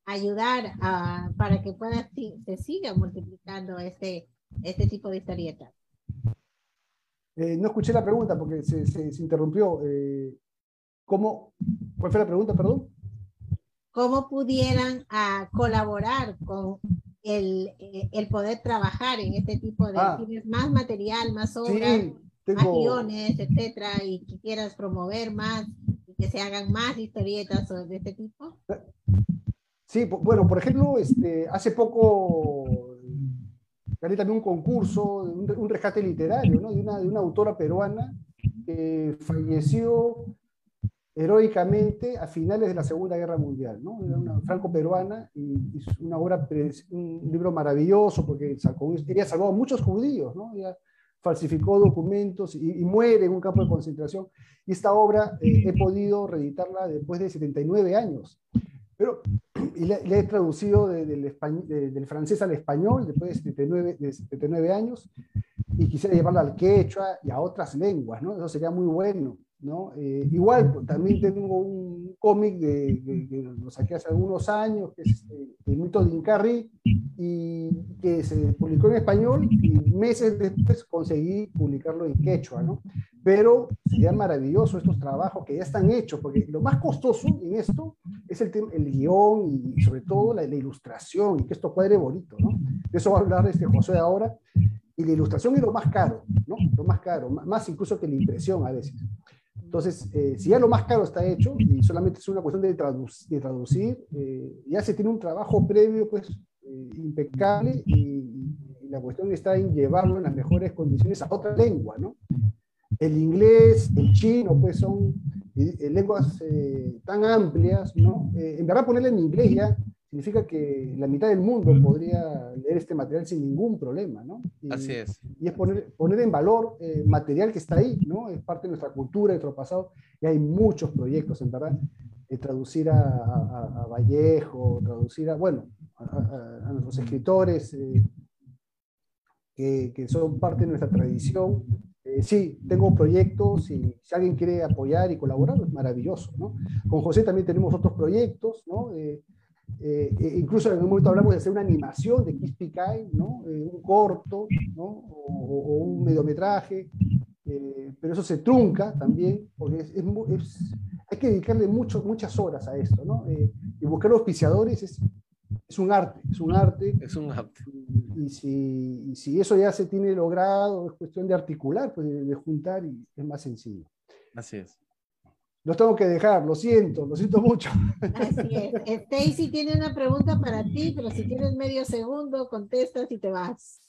[SPEAKER 5] ayudar a- para que pueda se siga multiplicando este, este tipo de historietas.
[SPEAKER 7] Eh, no escuché la pregunta porque se, se- se interrumpió. Eh, ¿Cómo? ¿Cuál fue la pregunta, perdón?
[SPEAKER 5] ¿Cómo pudieran ah, colaborar con el, eh, el poder trabajar en este tipo de
[SPEAKER 7] Ah.
[SPEAKER 5] tienes más material, más obras,
[SPEAKER 7] Sí,
[SPEAKER 5] más
[SPEAKER 7] tengo,
[SPEAKER 5] guiones, etcétera, y que quieras promover más que se hagan más historietas de este tipo?
[SPEAKER 7] Sí, bueno, por ejemplo, este, hace poco gané también un concurso, un, re- un rescate literario, ¿no? de, una, de una autora peruana que falleció heroicamente a finales de la Segunda Guerra Mundial. ¿no? Era una franco-peruana y hizo una obra, un libro maravilloso porque sacó, ella salvó a muchos judíos, ¿no? Falsificó documentos y, y muere en un campo de concentración. Y esta obra eh, he podido reeditarla después de 79 años. Pero y le, le he traducido de- de- del francés al español después de 79, de 79 años y quisiera llevarla al quechua y a otras lenguas, ¿no? Eso sería muy bueno, ¿no? Eh, igual, pues, también tengo un cómic que lo saqué hace algunos años, que es eh, El mito de Incarri, y que se publicó en español y meses después conseguí publicarlo en quechua, ¿no? Pero sería maravilloso estos trabajos que ya están hechos, porque lo más costoso en esto es el, el guion y sobre todo la, la ilustración y que esto cuadre bonito, ¿no? De eso va a hablar este José ahora. Y la ilustración es lo más caro, ¿no? Lo más caro, más- incluso que la impresión a veces. Entonces, eh, si ya lo más caro está hecho y solamente es una cuestión de, tradu- de traducir, eh, ya se tiene un trabajo previo, pues, eh, impecable y, y la cuestión está en llevarlo en las mejores condiciones a otra lengua, ¿no? El inglés, el chino, pues son eh, eh, lenguas eh, tan amplias, ¿no? Eh, en verdad ponerle en inglés ya significa que la mitad del mundo podría leer este material sin ningún problema, ¿no? Y-
[SPEAKER 3] Así es.
[SPEAKER 7] y es poner, poner en valor eh, material que está ahí, ¿no? Es parte de nuestra cultura, de nuestro pasado, y hay muchos proyectos, en verdad, de traducir a, a- a Vallejo, traducir a, bueno, a, nuestros escritores eh, que, que son parte de nuestra tradición. Eh, sí, tengo proyectos y si alguien quiere apoyar y colaborar, es maravilloso, ¿no? Con José también tenemos otros proyectos, ¿no? Eh, eh, incluso en un momento hablamos de hacer una animación de Kiss Picay, ¿no? Un corto, ¿no? O, o un mediometraje, pero eso se trunca también, porque es, hay que dedicarle mucho, muchas horas a esto, ¿no? Y buscar auspiciadores es, es un arte, es un arte,
[SPEAKER 3] Es un arte.
[SPEAKER 7] y, y si, y si eso ya se tiene logrado, es cuestión de articular, pues de, de juntar y es más sencillo.
[SPEAKER 3] Así es.
[SPEAKER 7] Los tengo que dejar, lo siento, lo siento mucho.
[SPEAKER 5] Así es. Stacy tiene una pregunta para ti, pero si tienes medio segundo, contestas y te vas.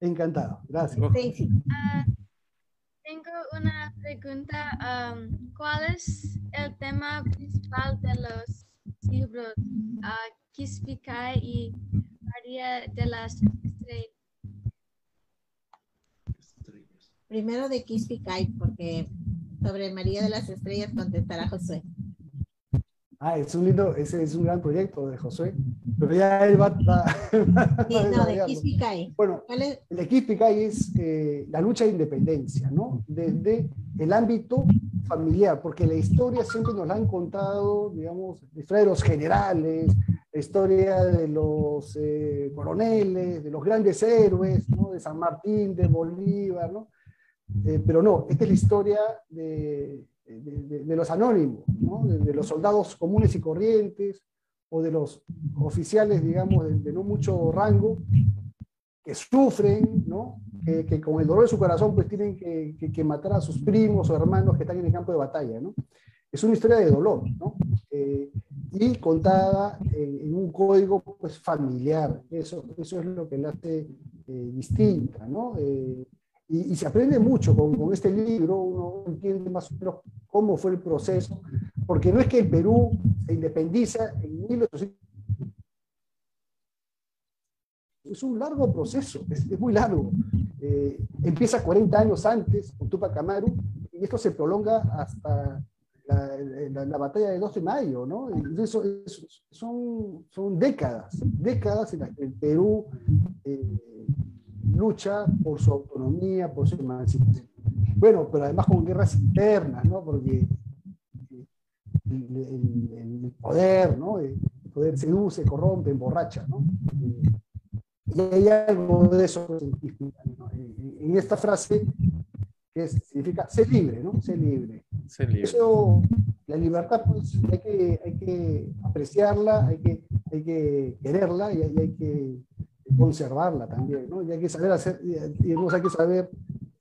[SPEAKER 7] Encantado, gracias.
[SPEAKER 5] Stacy.
[SPEAKER 6] Ah, tengo una pregunta. am, ¿Cuál es el tema principal de los libros uh, Kispicay y María de las Estrellas?
[SPEAKER 5] Primero de Kiss Picay, porque sobre María de las Estrellas contestará Josué.
[SPEAKER 7] Ah, es un lindo, ese es un gran proyecto de José, pero ya él va, va- va
[SPEAKER 5] Sí, no, de
[SPEAKER 7] desarrollarlo.
[SPEAKER 5] Kiss Picay.
[SPEAKER 7] Bueno, el de Kispicay es eh, la lucha de independencia, ¿no? Desde el ámbito familiar, porque la historia siempre nos la han contado, digamos, la historia de los generales, la historia de los eh, coroneles, de los grandes héroes, ¿no? De San Martín, de Bolívar, ¿no? Eh, pero no, esta es la historia de de, de los anónimos, ¿no? de, los soldados comunes y corrientes o de los oficiales, digamos, de no mucho rango, que sufren, ¿no? Que, que, con el dolor de su corazón pues tienen que, que, que, matar a sus primos o hermanos que están en el campo de batalla. ¿no? Es una historia de dolor ¿no? Eh, y contada en, en, un código pues, familiar. Eso, eso es lo que la hace eh, distinta. ¿no? Eh, y, y, se aprende mucho con, con, este libro, uno entiende más o menos cómo fue el proceso, porque no es que el Perú se independiza en 1800 es un largo proceso, es, muy largo. Eh, empieza 40 años antes con Tupac Amaru y esto se prolonga hasta la, la, la batalla de 12 de mayo, ¿no? Eso, son, son décadas, décadas en las que el Perú eh, lucha por su autonomía, por su emancipación. Bueno, pero además con guerras internas, ¿no? Porque el, el, el poder, ¿no? El poder seduce, corrompe, emborracha, ¿no? Y hay algo de eso ¿no? en esta frase que significa ser libre, ¿no? Ser libre.
[SPEAKER 3] Ser libre.
[SPEAKER 7] Eso, la libertad, pues hay que, hay que apreciarla, hay que, hay que quererla y hay, hay que conservarla también, ¿no? Y hay que saber hacer, y hay que saber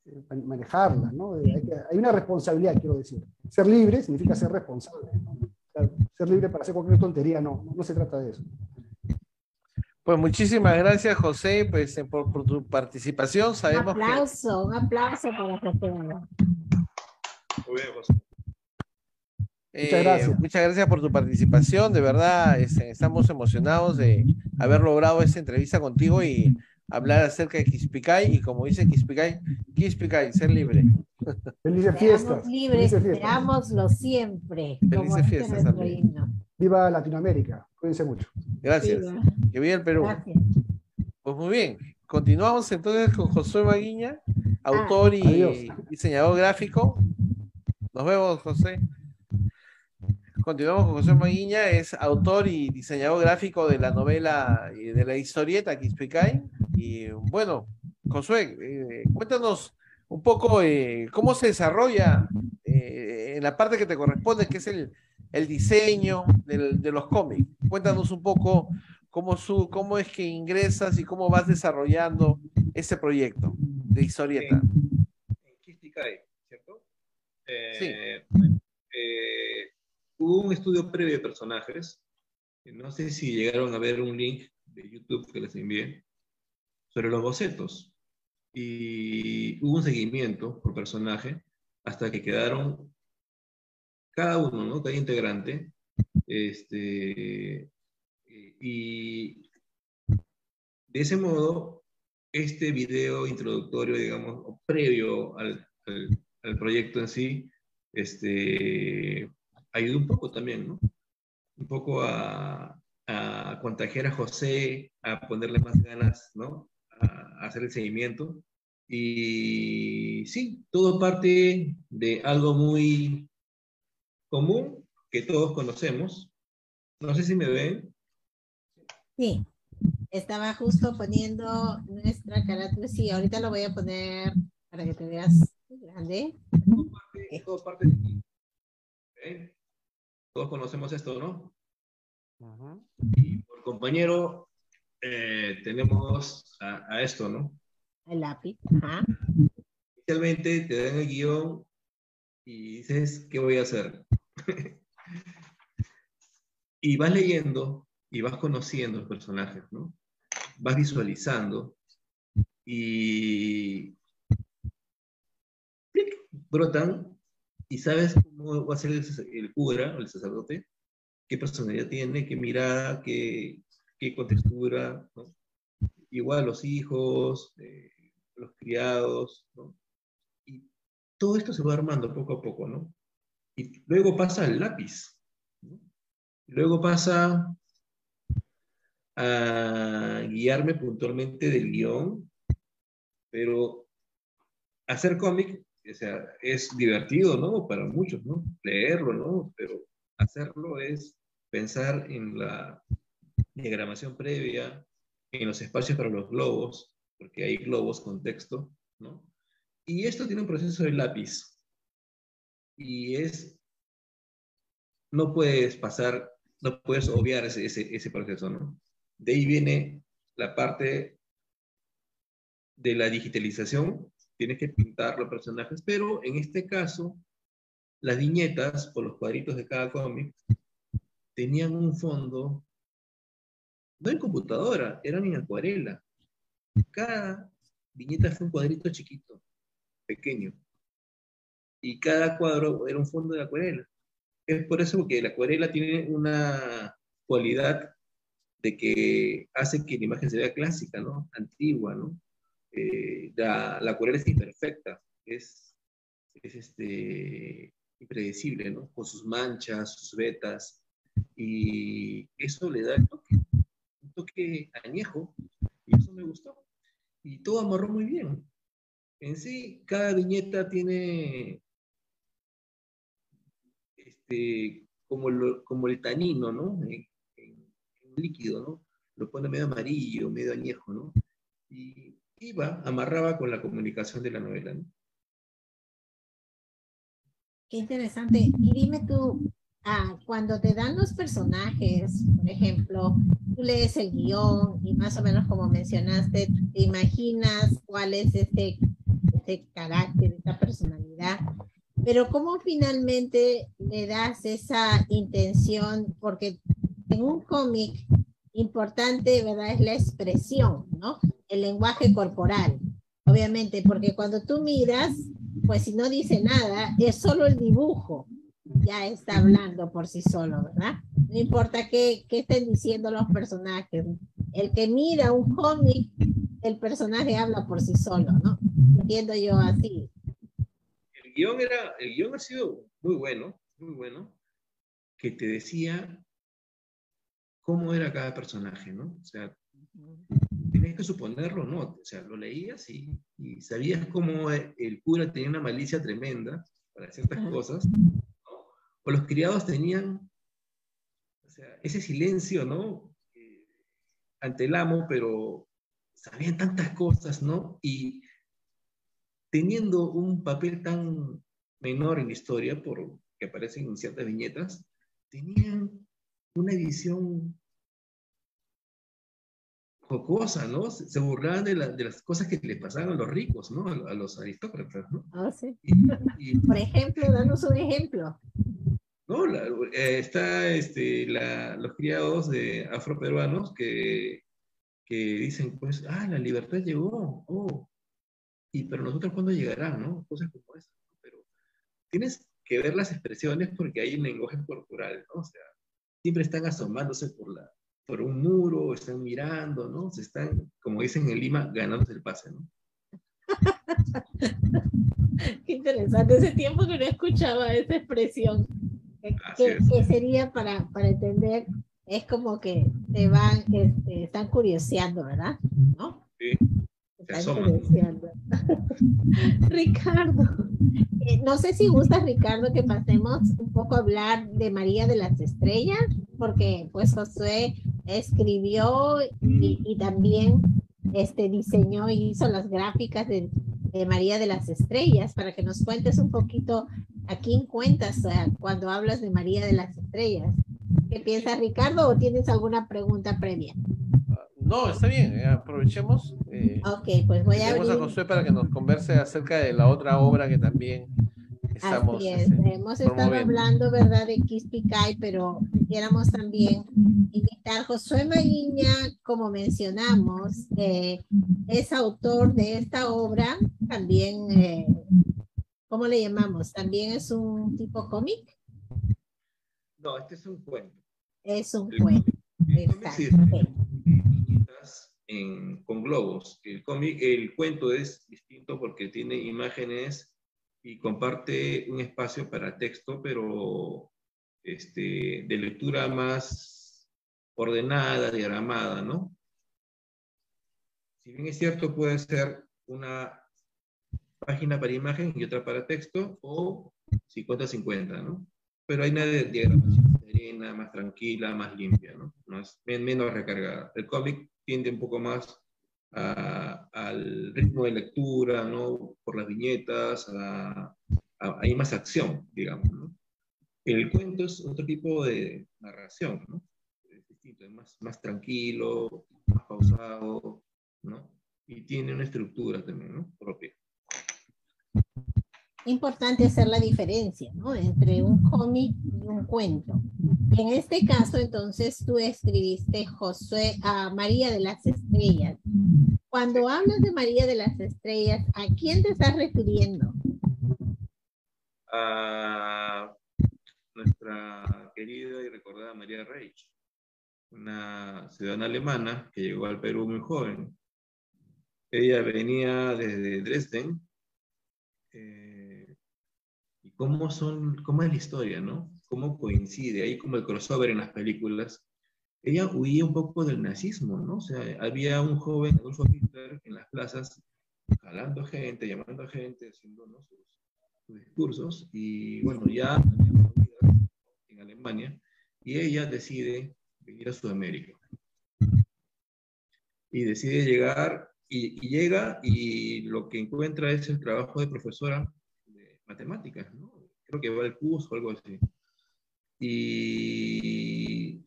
[SPEAKER 7] eh, manejarla, ¿no? Hay, que, hay, una responsabilidad, quiero decir. Ser libre significa ser responsable, ¿no? ser libre para hacer cualquier tontería, no, no, no se trata de eso.
[SPEAKER 3] Pues muchísimas gracias, José, pues, eh, por, por, tu participación. Sabemos
[SPEAKER 5] un aplauso,
[SPEAKER 3] que...
[SPEAKER 5] un aplauso para José.
[SPEAKER 4] Muy bien, José.
[SPEAKER 3] Eh, muchas gracias. Muchas gracias por tu participación. De verdad, este, estamos emocionados de haber logrado esta entrevista contigo y hablar acerca de Quispicay. Y como dice Quispicay, Quispicay, ser libre.
[SPEAKER 7] Felices fiestas.
[SPEAKER 5] libres, esperámoslo siempre.
[SPEAKER 3] Felices fiestas también.
[SPEAKER 7] Viva Latinoamérica. Cuídense mucho.
[SPEAKER 3] Gracias. Viva. Que viva el Perú. Gracias. Pues muy bien. Continuamos entonces con José Maguiña, autor ah, y adiós. diseñador gráfico. Nos vemos, José. Continuamos con José Maguiña, es autor y diseñador gráfico de la novela y de la historieta Quispicay. Y bueno, Josué, eh, cuéntanos un poco eh, cómo se desarrolla eh, en la parte que te corresponde, que es el, el diseño del, de los cómics. Cuéntanos un poco cómo, su, cómo es que ingresas y cómo vas desarrollando ese proyecto de historieta.
[SPEAKER 4] En, en Kistikai, ¿cierto? Eh, sí. Eh, hubo un estudio previo de personajes. No sé si llegaron a ver un link de YouTube que les envié sobre los bocetos. Y hubo un seguimiento por personaje hasta que quedaron cada uno, ¿no? Cada integrante. Este, y de ese modo, este video introductorio, digamos, o previo al, al, proyecto en sí, este, ayudó un poco también, ¿no? Un poco a, a contagiar a José, a ponerle más ganas, ¿no? A hacer el seguimiento. Y sí, todo parte de algo muy común que todos conocemos. No sé si me ven.
[SPEAKER 5] Sí, estaba justo poniendo nuestra carátula. Sí, ahorita lo voy a poner para que te veas grande.
[SPEAKER 4] Todo parte, todo parte de aquí. ¿Okay? Todos conocemos esto, ¿no? Y por compañero eh, tenemos a, a, esto, ¿no?
[SPEAKER 5] El lápiz.
[SPEAKER 4] Ajá. Inicialmente te dan el guion y dices, ¿qué voy a hacer? y vas leyendo y vas conociendo los personajes, ¿no? Vas visualizando y brotan y sabes cómo va a ser el, el cura, el sacerdote, qué personalidad tiene, qué mirada, qué, qué contextura. Igual los hijos, eh, los criados, ¿no? Y todo esto se va armando poco a poco, ¿no? Y luego pasa al lápiz. Luego pasa a guiarme puntualmente del guion, pero hacer cómic, es divertido, ¿no? Para muchos, ¿no? Leerlo, ¿no? Pero hacerlo es pensar en la diagramación previa, en los espacios para los globos, porque hay globos con texto, ¿no? Y esto tiene un proceso de lápiz, y es, no puedes pasar, no puedes obviar ese, ese, ese proceso, ¿no? De ahí viene la parte de la digitalización, tienes que pintar los personajes, pero en este caso, las viñetas o los cuadritos de cada cómic tenían un fondo, no en computadora, eran en acuarela. Cada viñeta fue un cuadrito chiquito, pequeño. Y cada cuadro era un fondo de acuarela. Es por eso que la acuarela tiene una cualidad de que hace que la imagen se vea clásica, ¿no? Antigua, ¿no? Eh, la, la, acuarela es imperfecta, es, es este, impredecible, ¿no? Con sus manchas, sus vetas, y eso le da el toque, un toque añejo, y eso me gustó. Y todo amarró muy bien. En sí, cada viñeta tiene este, como, lo, como el tanino, ¿no? En, líquido, ¿no? Lo pone medio amarillo, medio añejo, ¿no? Y iba, amarraba con la comunicación de la novela, ¿no?
[SPEAKER 5] Qué interesante. Y dime tú, ah, cuando te dan los personajes, por ejemplo, tú lees el guion y más o menos como mencionaste, te imaginas cuál es este, este carácter, esta personalidad, pero ¿cómo finalmente le das esa intención? Porque en un cómic importante, ¿verdad? Es la expresión, ¿no? El lenguaje corporal, obviamente, porque cuando tú miras, pues si no dice nada, es solo el dibujo, ya está hablando por sí solo, ¿verdad? No importa qué, qué estén diciendo los personajes. El que mira un cómic, el personaje habla por sí solo, ¿no? Entiendo yo así.
[SPEAKER 4] El guion, era, el guion ha sido muy bueno, muy bueno, que te decía cómo era cada personaje, ¿no? O sea, tenías que suponerlo, ¿no? O sea, lo leías y, y sabías cómo el cura tenía una malicia tremenda para ciertas cosas, ¿no? o los criados tenían o sea, ese silencio, ¿no? Eh, ante el amo, pero sabían tantas cosas, ¿no? Y teniendo un papel tan menor en la historia, por que aparecen en ciertas viñetas, tenían una visión jocosa, ¿no? Se burlaban de, de, las cosas que les pasaban a los ricos, ¿no? A, a los aristócratas, ¿no?
[SPEAKER 5] Ah, sí. Y, y, Por ejemplo, danos un ejemplo.
[SPEAKER 4] No, la, eh, está este, la, los criados de afroperuanos que, que dicen, pues, ah, la libertad llegó, oh, y pero nosotros cuándo llegarán, ¿no? Cosas como esas, ¿no? Pero tienes que ver las expresiones porque hay un lenguaje corporal, ¿no? O sea, siempre están asomándose por, la, por un muro, están mirando, ¿no? Se están, como dicen en Lima, ganándose el pase, ¿no?
[SPEAKER 5] Qué interesante, ese tiempo que no escuchaba esa expresión. Que, que, sería para, para entender, es como que te van, este, están curioseando, ¿verdad? ¿No?
[SPEAKER 4] Sí.
[SPEAKER 5] Ricardo, eh, no sé si gusta, Ricardo, que pasemos un poco a hablar de María de las Estrellas, porque pues Josué escribió y, y también este, diseñó y hizo las gráficas de, de, María de las Estrellas, para que nos cuentes un poquito a quién cuentas cuando hablas de María de las Estrellas. ¿Qué piensas, Ricardo, o tienes alguna pregunta previa?
[SPEAKER 3] No, está bien, eh, aprovechemos.
[SPEAKER 5] Eh, ok, pues voy a abrir.
[SPEAKER 3] a Josué para que nos converse acerca de la otra obra que también estamos.
[SPEAKER 5] Así es, este, hemos estado hablando, ¿verdad?, de Kispicay, pero quisiéramos también invitar a Josué Mariña, como mencionamos, eh, es autor de esta obra, también, eh, ¿cómo le llamamos? ¿También es un tipo cómic?
[SPEAKER 4] No, este es un cuento.
[SPEAKER 5] Es un el cuento. Exacto.
[SPEAKER 4] Con globos. El, cómic, el cuento es distinto porque tiene imágenes y comparte un espacio para texto, pero este, de lectura más ordenada, diagramada, ¿no? Si bien es cierto, puede ser una página para imagen y otra para texto, o 50-50, ¿no? Pero hay una diagramación serena, más tranquila, más limpia, ¿no? Más, menos recargada. El cómic tiende un poco más a, al ritmo de lectura, ¿no? Por las viñetas, a, hay más acción, digamos, ¿no? El cuento es otro tipo de narración, ¿no? Es distinto, es más, más tranquilo, más pausado, ¿no? Y tiene una estructura también, ¿no? Propia.
[SPEAKER 5] Importante hacer la diferencia, ¿no? Entre un cómic y un cuento. En este caso, entonces, tú escribiste Josué a María de las Estrellas. Cuando hablas de María de las Estrellas, ¿a quién te estás refiriendo?
[SPEAKER 4] A nuestra querida y recordada María Reich, una ciudadana alemana que llegó al Perú muy joven. Ella venía desde Dresden. Eh, ¿Y cómo, son, cómo es la historia, no? ¿Cómo coincide? Ahí como el crossover en las películas. Ella huía un poco del nazismo, ¿no? O sea, había un joven Adolfo Hitler en las plazas jalando gente, llamando a gente, haciendo sus, discursos. Y bueno, ya en Alemania. Y ella decide venir a Sudamérica. Y decide llegar y, llega y lo que encuentra es el trabajo de profesora matemáticas, ¿no? Creo que va al curso o algo así. Y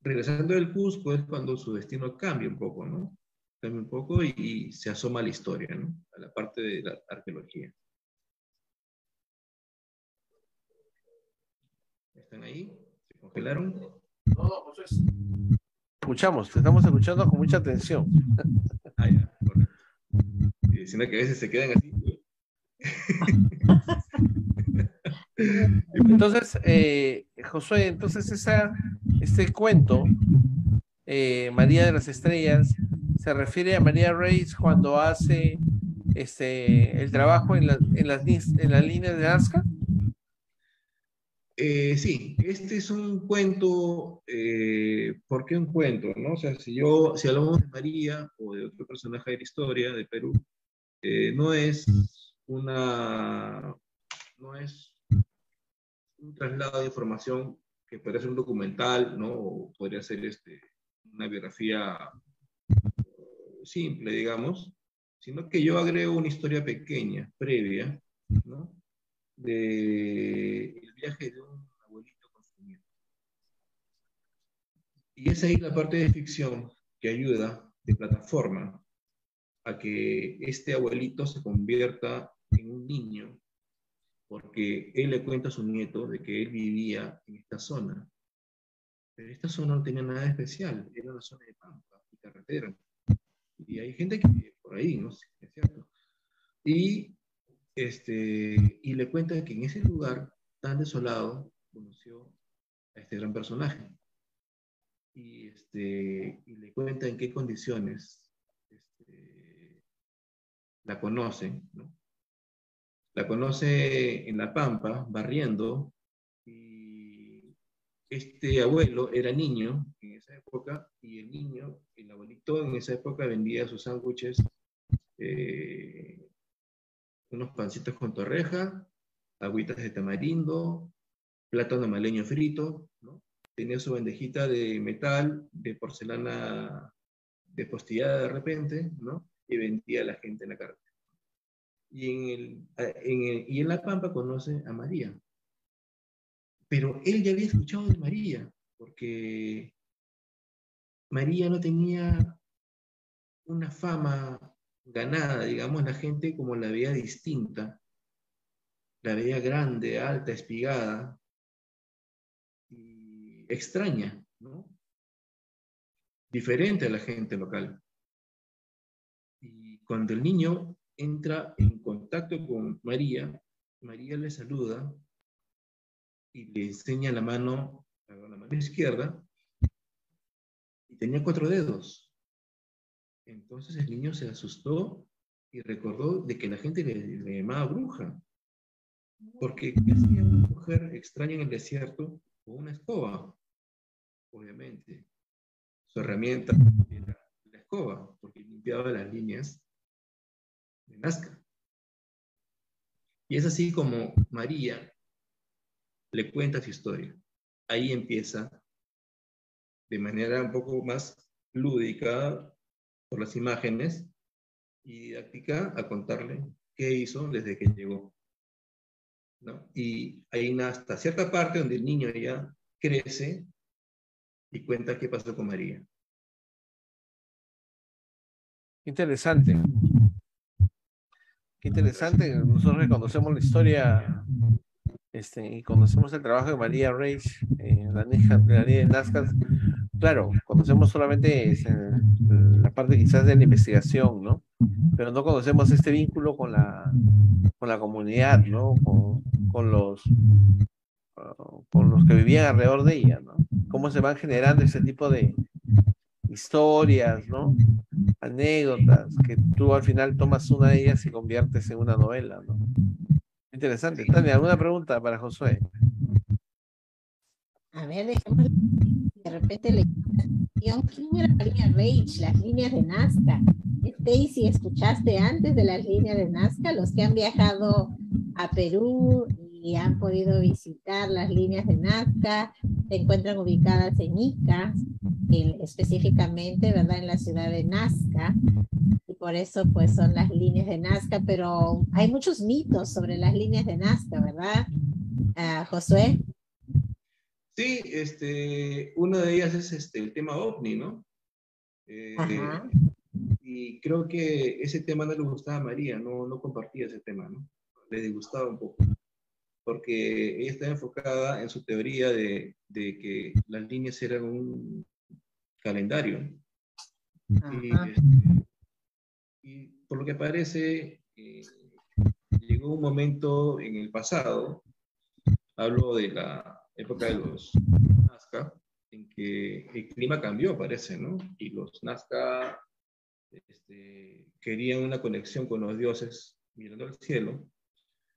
[SPEAKER 4] regresando del Cusco es cuando su destino cambia un poco, ¿no? Cambia un poco y, se asoma a la historia, ¿no? A la parte de la arqueología. ¿Están ahí? ¿Se congelaron? No,
[SPEAKER 3] José. Escuchamos, te estamos escuchando con mucha atención.
[SPEAKER 4] Ah, ya, bueno. Diciendo que a veces se quedan así.
[SPEAKER 3] Entonces, eh, Josué, entonces esa, este cuento, eh, María de las Estrellas, se refiere a María Reyes cuando hace este, el trabajo en, en, las, en las líneas de Nazca.
[SPEAKER 4] Eh, sí, este es un cuento, ¿por qué un cuento? No? O sea, si, yo, si hablamos de María o de otro personaje de la historia de Perú, no es una, no es un traslado de información que podría ser un documental, ¿no? O podría ser este, una biografía eh, simple, digamos, sino que yo agrego una historia pequeña, previa, ¿no? De el viaje de un abuelito con su. Y es ahí la parte de ficción que ayuda de plataforma a que este abuelito se convierta en un niño porque él le cuenta a su nieto de que él vivía en esta zona. Pero esta zona no tenía nada especial, era una zona de pampa y carretera. Y hay gente que vive por ahí, ¿no? Es cierto. Y, este, y le cuenta que en ese lugar tan desolado conoció a este gran personaje. Y, este, y le cuenta en qué condiciones este, la conocen, ¿no? La conoce en La Pampa, barriendo, y este abuelo era niño en esa época, y el niño, el abuelito en esa época vendía sus sándwiches, eh, unos pancitos con torreja, agüitas de tamarindo, plátano maleño frito, tenía su bandejita de metal, de porcelana despostillada de repente, ¿no? y vendía a la gente en la carta y en, el, y en La Pampa conoce a María. Pero él ya había escuchado de María, porque María no tenía una fama ganada, digamos, la gente como la veía distinta, la veía grande, alta, espigada y extraña, ¿no? Diferente a la gente local. Y cuando el niño entra en contacto con María, María le saluda y le enseña la mano, la mano izquierda, y tenía cuatro dedos. Entonces el niño se asustó y recordó de que la gente le, llamaba bruja. Porque ¿qué hacía una mujer extraña en el desierto con una escoba? Obviamente. Su herramienta era la escoba, porque limpiaba las líneas Nazca. Y es así como María le cuenta su historia. Ahí empieza de manera un poco más lúdica por las imágenes y didáctica a contarle qué hizo desde que llegó. Y una, hasta cierta parte donde el niño ya crece y cuenta qué pasó con María.
[SPEAKER 3] Interesante. Interesante. Nosotros reconocemos la historia este, y conocemos el trabajo de María Reich, eh, la niña de la niña de Nazca. Claro, conocemos solamente este, la parte quizás de la investigación, ¿no? Pero no conocemos este vínculo con la, con la comunidad, ¿no? Con, con los con los que vivían alrededor de ella, ¿no? Cómo se van generando ese tipo de historias, ¿no? Anécdotas, que tú al final tomas una de ellas y conviertes en una novela, ¿no? Interesante. Tania, ¿alguna pregunta para Josué?
[SPEAKER 5] A ver, dejemos de repente le ¿Quién era María Reich? Las líneas de Nazca. Stacy, ¿escuchaste antes de las líneas de Nazca? Los que han viajado a Perú y han podido visitar las líneas de Nazca, se encuentran ubicadas en Ica, específicamente, ¿verdad? En la ciudad de Nazca. Y por eso, pues, son las líneas de Nazca, pero hay muchos mitos sobre las líneas de Nazca, ¿verdad? Ah, Josué.
[SPEAKER 4] Sí, este, una de ellas es este, el tema ovni, ¿no? Eh, y creo que ese tema no le gustaba a María, no, no compartía ese tema, ¿no? Le disgustaba un poco, porque ella estaba enfocada en su teoría de, de que las líneas eran un calendario. Y, y, por lo que parece, eh, llegó un momento en el pasado, hablo de la época de los Nazca, en que el clima cambió, parece, ¿no? Y los Nazca este, querían una conexión con los dioses mirando al cielo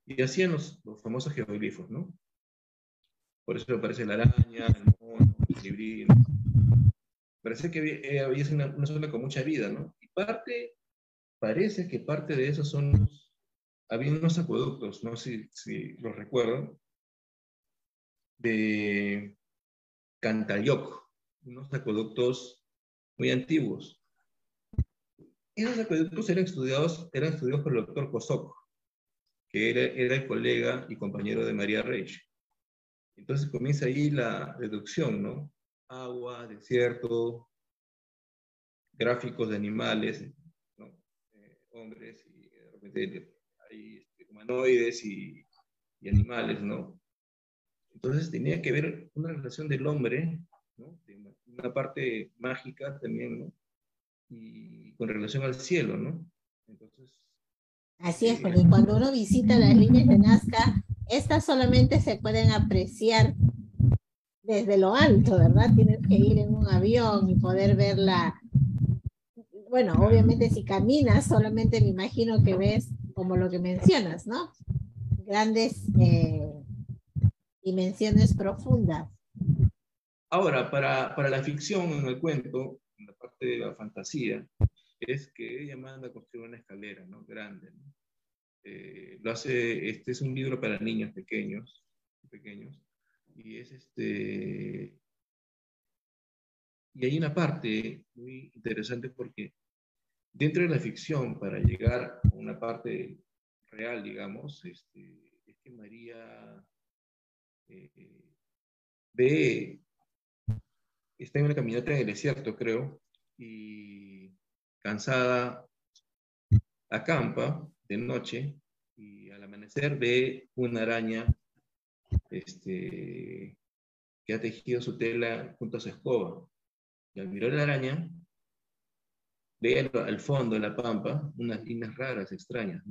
[SPEAKER 4] y hacían los, los famosos geoglifos, ¿no? Por eso aparece la araña, el mono, el colibrí. Parece que había, había una, una, zona con mucha vida, ¿no? Y parte, parece que parte de esos son, había unos acueductos, no sé si, si los recuerdan, de Cantayoc, unos acueductos muy antiguos. Esos acueductos eran estudiados, eran estudiados por el doctor Kosok, que era, era el colega y compañero de María Reich. Entonces comienza ahí la deducción, ¿no? Agua, desierto, gráficos de animales, ¿no? eh, hombres y de repente hay este, humanoides y, y animales, ¿no? Entonces tenía que ver una relación del hombre, ¿no? una parte mágica también, ¿no? Y con relación al cielo, ¿no? Entonces,
[SPEAKER 5] Así es, porque cuando uno visita las líneas de Nazca, estas solamente se pueden apreciar desde lo alto, ¿verdad? Tienes que ir en un avión y poder verla. Bueno, obviamente si caminas, solamente me imagino que ves como lo que mencionas, ¿no? Grandes eh, dimensiones profundas.
[SPEAKER 4] Ahora, para, para, la ficción en el cuento, en la parte de la fantasía, es que ella manda a construir una escalera, ¿no? Grande, ¿no? Eh, lo hace, este es un libro para niños pequeños, pequeños, y es este, y hay una parte muy interesante porque dentro de la ficción, para llegar a una parte real, digamos, este, es que María eh, ve, está en una caminata en el desierto, creo, y cansada, acampa de noche y al amanecer ve una araña este, que ha tejido su tela junto a su escoba. Y al mirar la araña, ve al, al fondo de la pampa unas líneas raras, extrañas.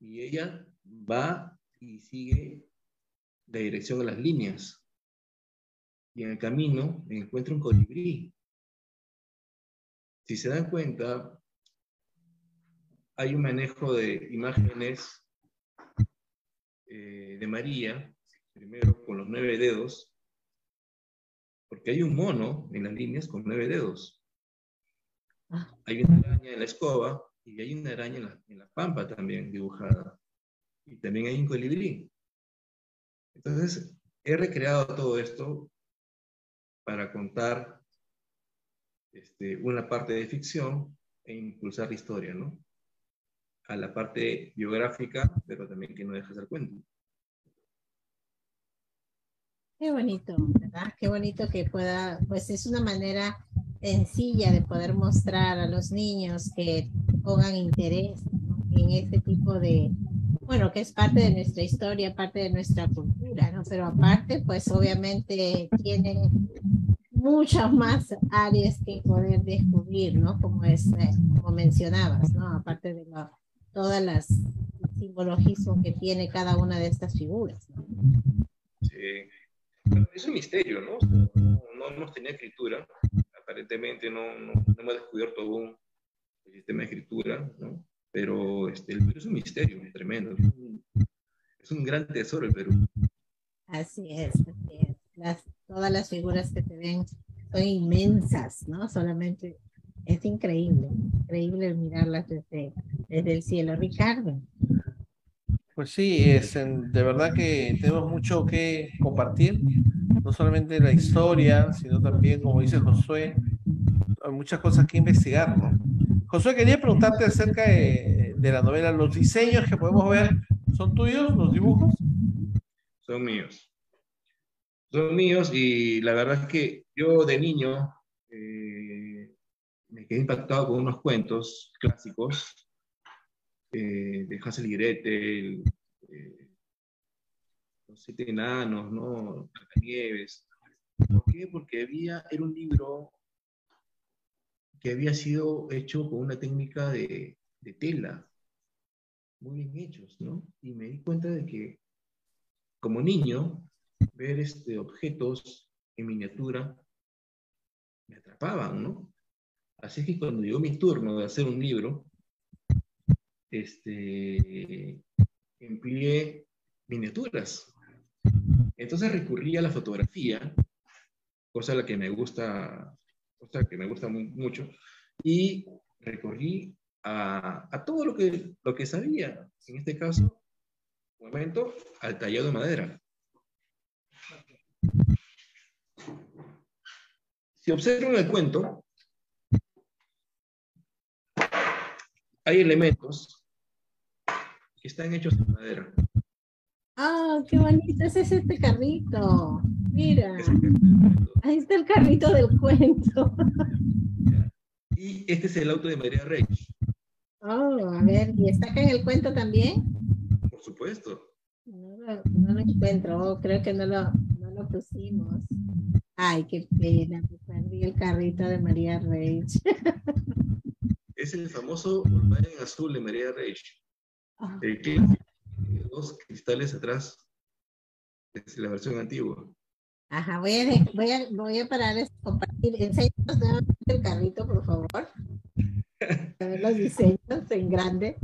[SPEAKER 4] Y ella va y sigue la dirección de las líneas. Y en el camino encuentra un colibrí. Si se dan cuenta, hay un manejo de imágenes eh, de María, primero con los nueve dedos, porque hay un mono en las líneas con nueve dedos.
[SPEAKER 5] Ah.
[SPEAKER 4] Hay una araña en la escoba y hay una araña en la, en la pampa también dibujada. Y también hay un colibrí. Entonces, he recreado todo esto para contar este, una parte de ficción e impulsar la historia, ¿no? A la parte biográfica, pero también que no deja de ser cuento.
[SPEAKER 5] Qué bonito, ¿verdad? Qué bonito que pueda, pues es una manera sencilla de poder mostrar a los niños que pongan interés en este tipo de, bueno, que es parte de nuestra historia, parte de nuestra cultura, ¿no? Pero aparte, pues obviamente tiene muchas más áreas que poder descubrir, ¿no? Como es, eh, como mencionabas, ¿no? Aparte de todas las simbologismos que tiene cada una de estas figuras, ¿no?
[SPEAKER 4] Sí es un misterio, ¿no? No, hemos tenido escritura, aparentemente no, no, hemos descubierto aún el sistema de escritura, ¿no? Pero este, el Perú es un misterio tremendo, es un, gran tesoro el Perú.
[SPEAKER 5] Así es, así es. Las, todas las figuras que se ven son inmensas, ¿no? Solamente es increíble, increíble mirarlas desde, desde el cielo. Ricardo.
[SPEAKER 3] Pues sí, es, de verdad que tenemos mucho que compartir, no solamente la historia, sino también, como dice Josué, hay muchas cosas que investigar, ¿no? Josué, quería preguntarte acerca de, la novela, los diseños que podemos ver, ¿son tuyos los dibujos?
[SPEAKER 4] Son míos. Son míos y la verdad es que yo de niño eh, me quedé impactado con unos cuentos clásicos eh, de Hansel y Gretel, eh, Los Siete Enanos, ¿no? Nieves. ¿Por qué? Porque había, era un libro que había sido hecho con una técnica de, de tela, muy bien hechos, ¿no? Y me di cuenta de que, como niño, ver este, objetos en miniatura me atrapaban, ¿no? Así que cuando llegó mi turno de hacer un libro, este, empleé miniaturas. Entonces recurrí a la fotografía, cosa a la que me gusta, cosa que me gusta mucho, y recorrí a, a, todo lo que, lo que sabía. En este caso, un momento, al tallado de madera. Si observan el cuento, hay elementos que están hechos de madera.
[SPEAKER 5] ¡Ah, qué bonito! es este carrito. Mira. Ahí está el carrito del cuento.
[SPEAKER 4] Y este es el auto de María Reich.
[SPEAKER 5] Oh, a ver, ¿y está acá en el cuento también?
[SPEAKER 4] Por supuesto.
[SPEAKER 5] No lo, encuentro, oh, creo que no lo, no lo pusimos. Ay, qué pena, me perdí el carrito de María Reich.
[SPEAKER 4] es el famoso Volkswagen azul de María Reich. El clip dos cristales atrás es la versión antigua.
[SPEAKER 5] Ajá, voy a, voy a, voy a parar de compartir. Enséñanos el carrito, por favor. A ver los diseños en grande.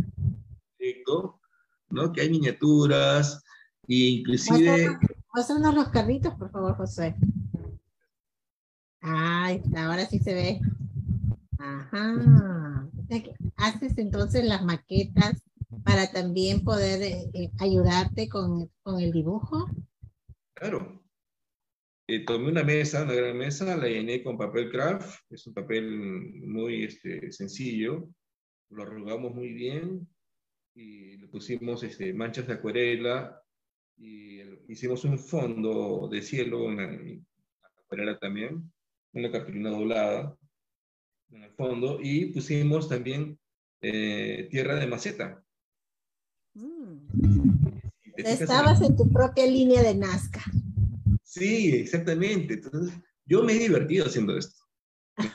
[SPEAKER 4] ¿no? Que hay miniaturas e inclusive...
[SPEAKER 5] Muéstranos los carritos, por favor, José. Está, ahora sí se ve. Ajá. Haces entonces las maquetas para también poder eh, eh, ayudarte con, con, el dibujo?
[SPEAKER 4] Claro. Eh, tomé una mesa, una gran mesa, la llené con papel craft, es un papel muy este, sencillo, lo arrugamos muy bien y le pusimos este, manchas de acuarela y hicimos un fondo de cielo, una acuarela también, una cartulina doblada en el fondo y pusimos también tierra de maceta
[SPEAKER 5] Estabas en tu propia línea de Nazca.
[SPEAKER 4] Sí, exactamente. Entonces, yo me he divertido haciendo esto.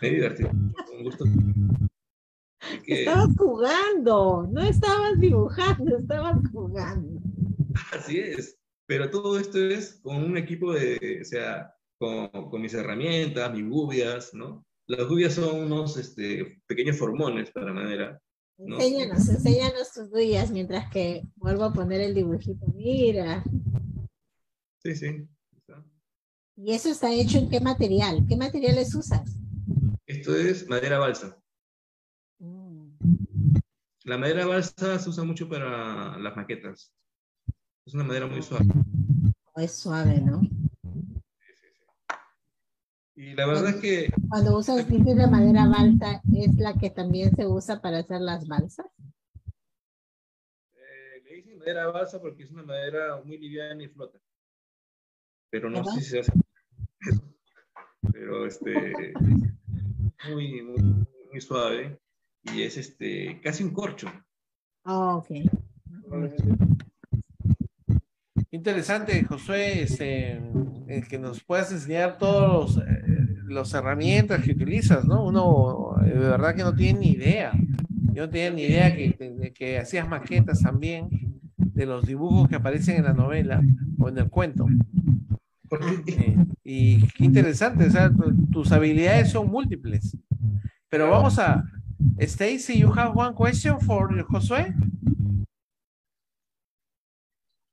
[SPEAKER 4] Me he divertido.
[SPEAKER 5] Estabas jugando, no estabas dibujando, estabas jugando.
[SPEAKER 4] Así es. Pero todo esto es con un equipo de, o sea, con, con mis herramientas, mis gubias, ¿no? Las gubias son unos este, pequeños formones para madera
[SPEAKER 5] Enséñanos, enséñanos tus huellas mientras que vuelvo a poner el dibujito. Mira.
[SPEAKER 4] Sí, sí.
[SPEAKER 5] ¿Y eso está hecho en qué material? ¿Qué materiales usas?
[SPEAKER 4] Esto es madera balsa. Mm. La madera balsa se usa mucho para las maquetas. Es una madera muy suave.
[SPEAKER 5] Es suave, ¿no?
[SPEAKER 4] Y la verdad es que...
[SPEAKER 5] Cuando usas dices de madera balsa, ¿es la que también se usa para hacer las balsas?
[SPEAKER 4] le eh, dicen madera balsa porque es una madera muy liviana y flota. pero no sé si se hace. Pero este, muy, muy, muy suave y es este, casi un corcho.
[SPEAKER 5] Oh, ok.
[SPEAKER 3] Interesante, Josué, este, el que nos puedas enseñar todos los, los herramientas que utilizas, ¿no? Uno eh, de verdad que no tiene ni idea. Yo no tenía ni idea que, hacías maquetas también de los dibujos que aparecen en la novela o en el cuento. Eh, y qué interesante, o sea, tus habilidades son múltiples. Pero vamos a, Stacy, you have one question for Josué?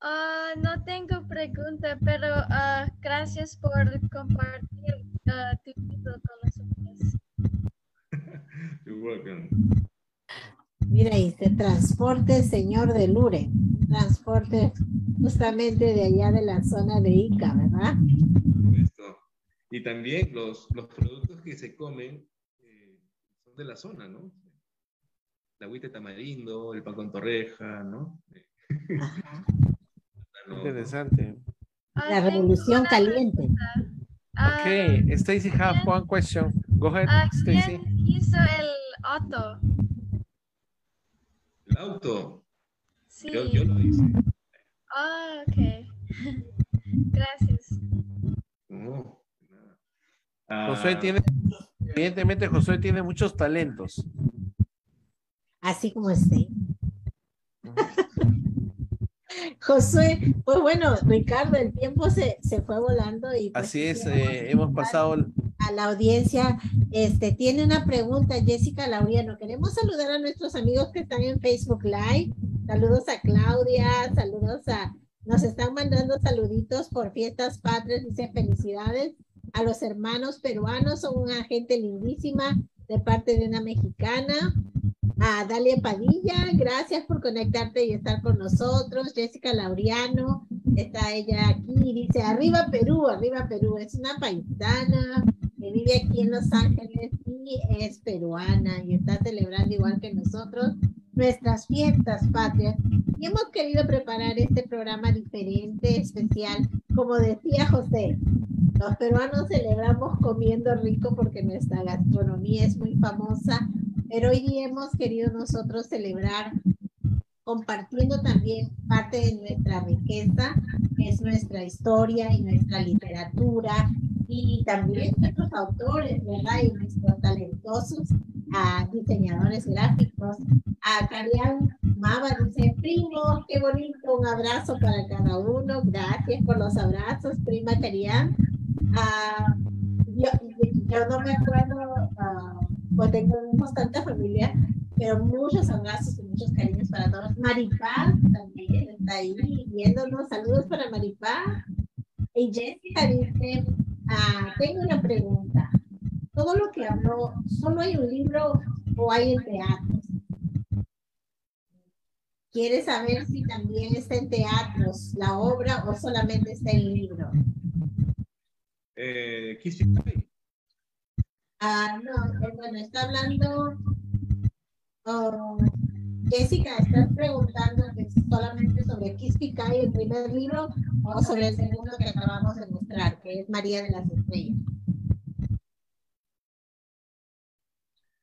[SPEAKER 6] Ah, no tengo pregunta, pero ah, gracias por compartir ah.
[SPEAKER 4] You're welcome.
[SPEAKER 5] Mira, dice transporte señor de Lure. Transporte justamente de allá de la zona de Ica, ¿verdad?
[SPEAKER 4] Esto. Y también los, los productos que se comen eh, son de la zona, ¿no? La agüita de tamarindo, el pan con torreja, ¿no?
[SPEAKER 5] Ajá.
[SPEAKER 4] No,
[SPEAKER 3] Interesante.
[SPEAKER 5] La revolución caliente.
[SPEAKER 6] pregunta. Ah,
[SPEAKER 3] Okay, Stacy have one question. Go ahead,
[SPEAKER 6] ah,
[SPEAKER 3] Stacy.
[SPEAKER 6] ¿Quién hizo el auto?
[SPEAKER 4] El auto,
[SPEAKER 6] Sí.
[SPEAKER 4] yo, yo lo hice.
[SPEAKER 6] Ah, ok. Gracias.
[SPEAKER 4] Ah,
[SPEAKER 3] Josué tiene, evidentemente Josué tiene muchos talentos.
[SPEAKER 5] Así como esté. Josué, pues bueno, Ricardo, el tiempo se, se fue volando y pues
[SPEAKER 3] Así es, eh, hemos pasado,
[SPEAKER 5] a la audiencia. Este tiene una pregunta, Jessica Lauriano. Queremos saludar a nuestros amigos que están en Facebook Live. Saludos a Claudia, saludos a, nos están mandando saluditos por fiestas patrias, dice felicidades a los hermanos peruanos, son una gente lindísima de parte de una mexicana. A Dalia Padilla, gracias por conectarte y estar con nosotros. Jessica Lauriano, está ella aquí dice, arriba Perú, arriba Perú, es una paisana que vive aquí en Los Ángeles y es peruana y está celebrando igual que nosotros nuestras fiestas patrias. Y hemos querido preparar este programa diferente, especial. Como decía José, los peruanos celebramos comiendo rico porque nuestra gastronomía es muy famosa, pero hoy día hemos querido nosotros celebrar compartiendo también parte de nuestra riqueza, que es nuestra historia y nuestra literatura, y también nuestros autores, ¿verdad? Y nuestros talentosos ah, diseñadores gráficos. A Carián Mava dice, primo, qué bonito, un abrazo para cada uno, gracias por los abrazos, prima Carián. Ah, yo, yo no me acuerdo, ah, pues tenemos tanta familia, pero muchos abrazos y muchos cariños para todos. Maripaz también está ahí viéndonos. Saludos para Maripaz. Y Jessica dice, ah, tengo una pregunta. Todo lo que habló, ¿solo hay un libro o hay en teatros? ¿Quiere saber si también está en teatros la obra o solamente está en libro?
[SPEAKER 4] Eh, Cry.
[SPEAKER 5] Ah, no, eh, bueno, está hablando. oh, Jessica, ¿estás preguntando solamente sobre Kiss Picay, el primer libro, o sobre el segundo que acabamos de mostrar, que es María de las Estrellas?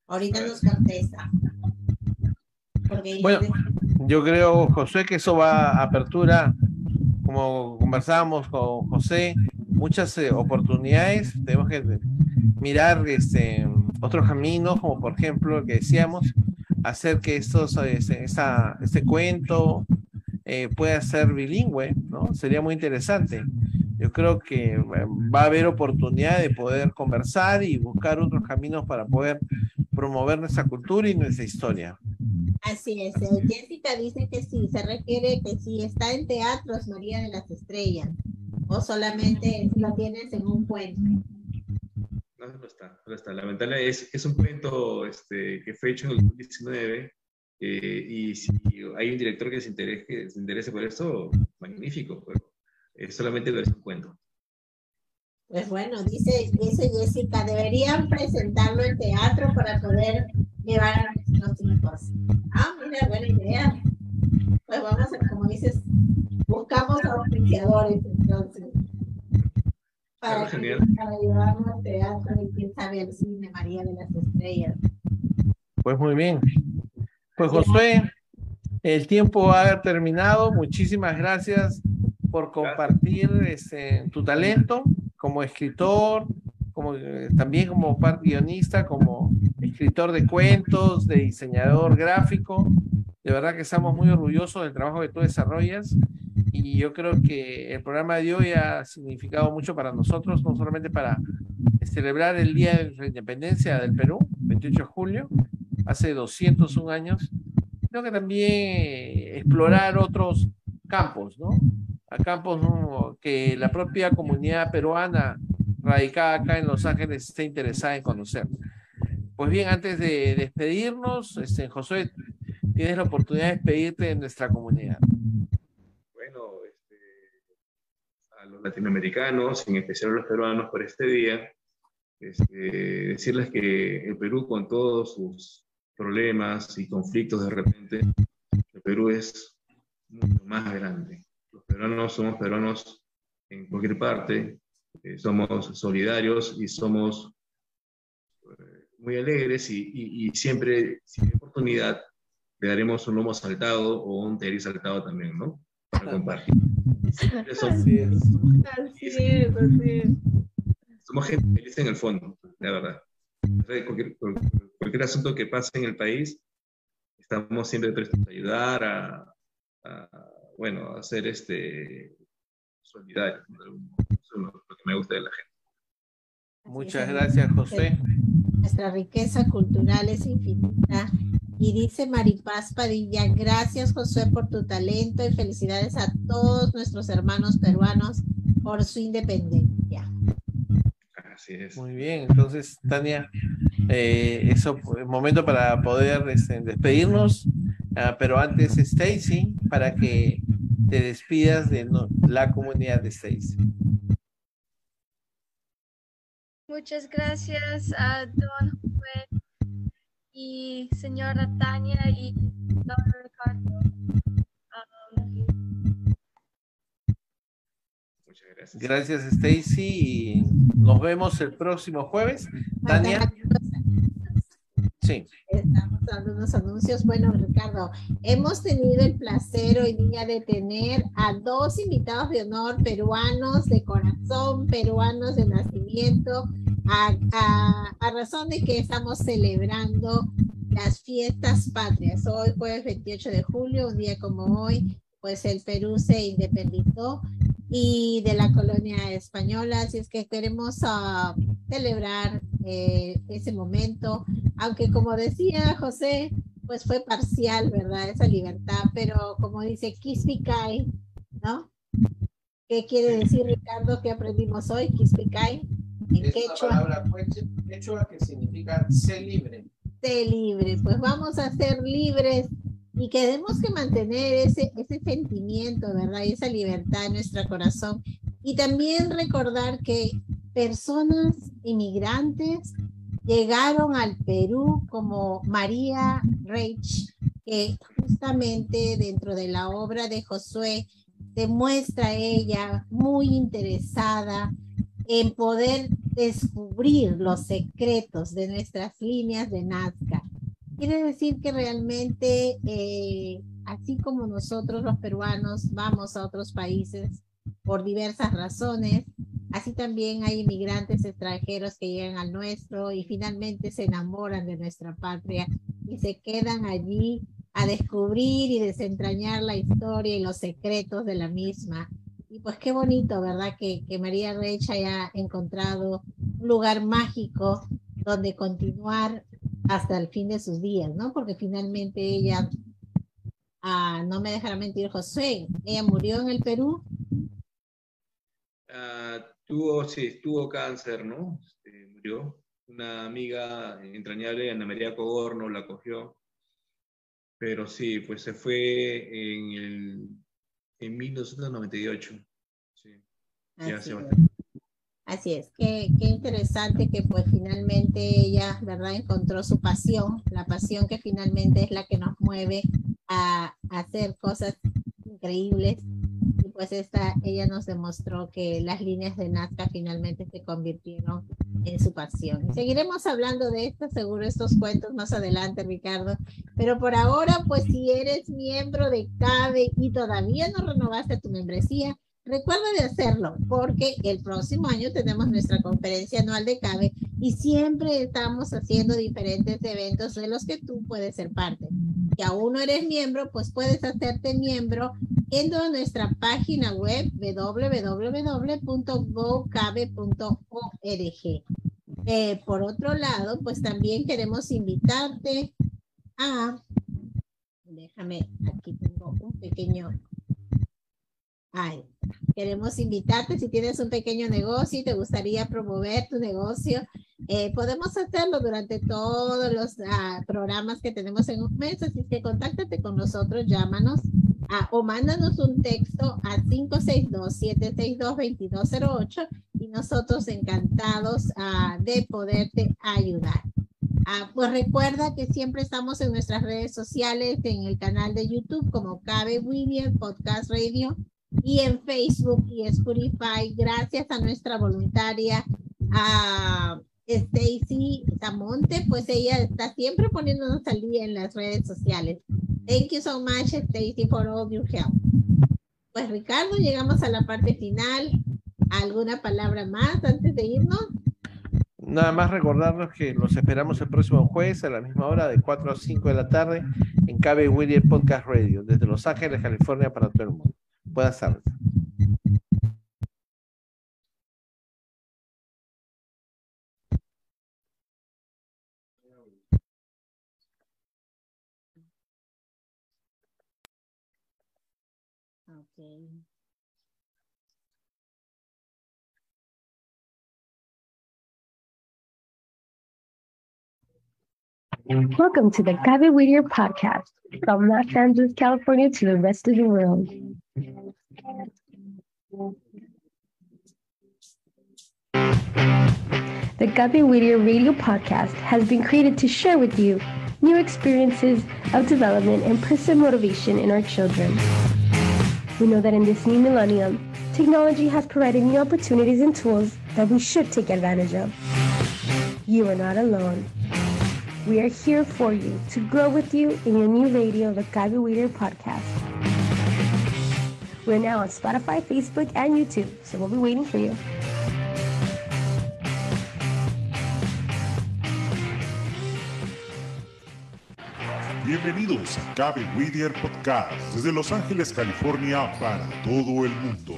[SPEAKER 5] Ahorita nos contesta. Porque
[SPEAKER 3] Bueno. Yo creo, Josué, que eso va a apertura, como conversábamos con José, muchas eh, oportunidades. Tenemos que mirar este, otros caminos, como por ejemplo el que decíamos, hacer que estos, este, este cuento eh, pueda ser bilingüe, ¿no? Sería muy interesante. Yo creo que eh, va a haber oportunidad de poder conversar y buscar otros caminos para poder promover nuestra cultura y nuestra historia.
[SPEAKER 5] Así es. eh, Jessica dice que sí, se refiere que si está en teatros María de las Estrellas, o solamente lo tienes en un cuento.
[SPEAKER 4] No, no está, no está. Lamentable, es, es un cuento este, que fue hecho en el 2019 eh, y si hay un director que se interese, se interese por esto, magnífico, pero es solamente versión cuento.
[SPEAKER 5] Pues bueno, dice, dice Jessica, deberían presentarlo en teatro para poder llevar a nuestros hijos. Ah, mira, buena idea. Pues vamos a, como dices, buscamos auspiciadores entonces. Para,
[SPEAKER 4] genial.
[SPEAKER 5] para llevarlo al teatro y quién sabe al cine, María de las Estrellas.
[SPEAKER 3] Pues muy bien. Pues Josué, el tiempo ha terminado. Muchísimas gracias por compartir este, tu talento como escritor, como, eh, también como par- guionista, como escritor de cuentos, de diseñador gráfico. De verdad que estamos muy orgullosos del trabajo que tú desarrollas y yo creo que el programa de hoy ha significado mucho para nosotros, no solamente para celebrar el Día de la Independencia del Perú, 28 de julio, hace 201 años, sino que también explorar otros campos, ¿no? A campos ¿no? que la propia comunidad peruana radicada acá en Los Ángeles esté interesada en conocer. Pues bien, antes de despedirnos, este, Josué, tienes la oportunidad de despedirte de nuestra comunidad.
[SPEAKER 4] Bueno, este, a los latinoamericanos, en especial los peruanos, por este día, este, decirles que el Perú, con todos sus problemas y conflictos de repente, el Perú es mucho más grande. Los peruanos somos peruanos en cualquier parte, eh, somos solidarios y somos eh, muy alegres y, y- y siempre, si hay oportunidad, le daremos un lomo saltado o un teri saltado también, ¿no? Para compartir.
[SPEAKER 3] Así es.
[SPEAKER 5] Así es, así es.
[SPEAKER 4] somos gente feliz en el fondo, la verdad. Cualquier, cualquier asunto que pase en el país, estamos siempre prestos a ayudar, a, a, bueno, a ser este, solidarios. Eso es lo que me gusta de la gente.
[SPEAKER 3] Muchas gracias, José.
[SPEAKER 5] Nuestra riqueza cultural es infinita. Y dice Maripaz Padilla, gracias Josué por tu talento y felicidades a todos nuestros hermanos peruanos por su independencia.
[SPEAKER 4] Así es.
[SPEAKER 3] Muy bien, entonces, Tania, eh, eso es momento para poder este, despedirnos, Ah, pero antes, Stacy, para que te despidas de no- la comunidad de Stacy.
[SPEAKER 6] Muchas gracias a don Josué y señora Tania y don Ricardo. Um,
[SPEAKER 4] Muchas gracias.
[SPEAKER 3] Gracias, Stacy, nos vemos el próximo jueves. Tania, sí.
[SPEAKER 5] Estamos dando unos anuncios. Bueno, Ricardo, hemos tenido el placer hoy día de tener a dos invitados de honor peruanos de corazón, peruanos de nacimiento, a, a- a razón de que estamos celebrando las fiestas patrias. Hoy, jueves 28 de julio, un día como hoy, pues el Perú se independizó y de la colonia española, así es que queremos ah, celebrar eh, ese momento aunque como decía José, pues fue parcial, ¿verdad? Esa libertad, pero como dice Kispicay, ¿no? ¿Qué quiere decir Ricardo que aprendimos hoy? Kispicay, en quechua,
[SPEAKER 3] quechua que significa ser libre.
[SPEAKER 5] sé libre, pues vamos a ser libres y que tenemos que mantener ese, ese sentimiento, ¿verdad? Y esa libertad en nuestro corazón. Y también recordar que personas inmigrantes llegaron al Perú como María Reich, que justamente dentro de la obra de Josué demuestra ella muy interesada en poder descubrir los secretos de nuestras líneas de Nazca. Quiere decir que realmente, eh, así como nosotros los peruanos vamos a otros países por diversas razones, así también hay inmigrantes extranjeros que llegan al nuestro y finalmente se enamoran de nuestra patria y se quedan allí a descubrir y desentrañar la historia y los secretos de la misma. Pues qué bonito, ¿verdad? Que, que María Reich haya encontrado un lugar mágico donde continuar hasta el fin de sus días, ¿no? Porque finalmente ella, ah, no me dejará mentir Josué, ella murió en el Perú,
[SPEAKER 4] Ah, tuvo, sí, tuvo cáncer, ¿no? Este, murió. Una amiga entrañable, Ana María Cogorno, la cogió. Pero sí, pues se fue en, el, en 1998. Ya
[SPEAKER 5] Así es. Así es, qué, qué interesante que pues finalmente ella, ¿verdad? Encontró su pasión, la pasión que finalmente es la que nos mueve a, a hacer cosas increíbles. Y pues esta, ella nos demostró que las líneas de Nazca finalmente se convirtieron en su pasión. Seguiremos hablando de esto, seguro estos cuentos más adelante, Ricardo, pero por ahora, pues si eres miembro de CABE y todavía no renovaste tu membresía, Recuerda de hacerlo porque el próximo año tenemos nuestra conferencia anual de CABE y siempre estamos haciendo diferentes eventos de los que tú puedes ser parte. Si aún no eres miembro, pues puedes hacerte miembro en nuestra página web www.gocabe.org. Eh, por otro lado, pues también queremos invitarte a, déjame, aquí tengo un pequeño, Queremos invitarte si tienes un pequeño negocio y te gustaría promover tu negocio. Eh, podemos hacerlo durante todos los uh, programas que tenemos en un mes, así que contáctate con nosotros, llámanos uh, o mándanos un texto a 562-762-2208 y nosotros encantados uh, de poderte ayudar. pues recuerda que siempre estamos en nuestras redes sociales, en el canal de YouTube como Cabe William Podcast Radio y en Facebook y Spotify, gracias a nuestra voluntaria, a Stacy Tamonte, pues ella está siempre poniéndonos al día en las redes sociales. Thank you so much, Stacy, for all your help. Pues Ricardo, llegamos a la parte final. ¿Alguna palabra más antes de irnos?
[SPEAKER 3] Nada más recordarnos que los esperamos el próximo jueves a la misma hora de 4 a 5 de la tarde en KB William Podcast Radio, desde Los Ángeles, California, para todo el mundo. Buenas tardes.
[SPEAKER 5] Okay.
[SPEAKER 8] Welcome to the Gaby Whittier podcast from Los Angeles, California to the rest of the world. The Gaby Whittier radio podcast has been created to share with you new experiences of development and personal motivation in our children. We know that in this new millennium, technology has provided new opportunities and tools that we should take advantage of. You are not alone. We are here for you to grow with you in your new radio, the Gaby Whittier podcast. We're now on Spotify, Facebook, and YouTube, so we'll be waiting for you.
[SPEAKER 1] Bienvenidos a Cabe Whittier Podcast desde Los Ángeles, California para todo el mundo.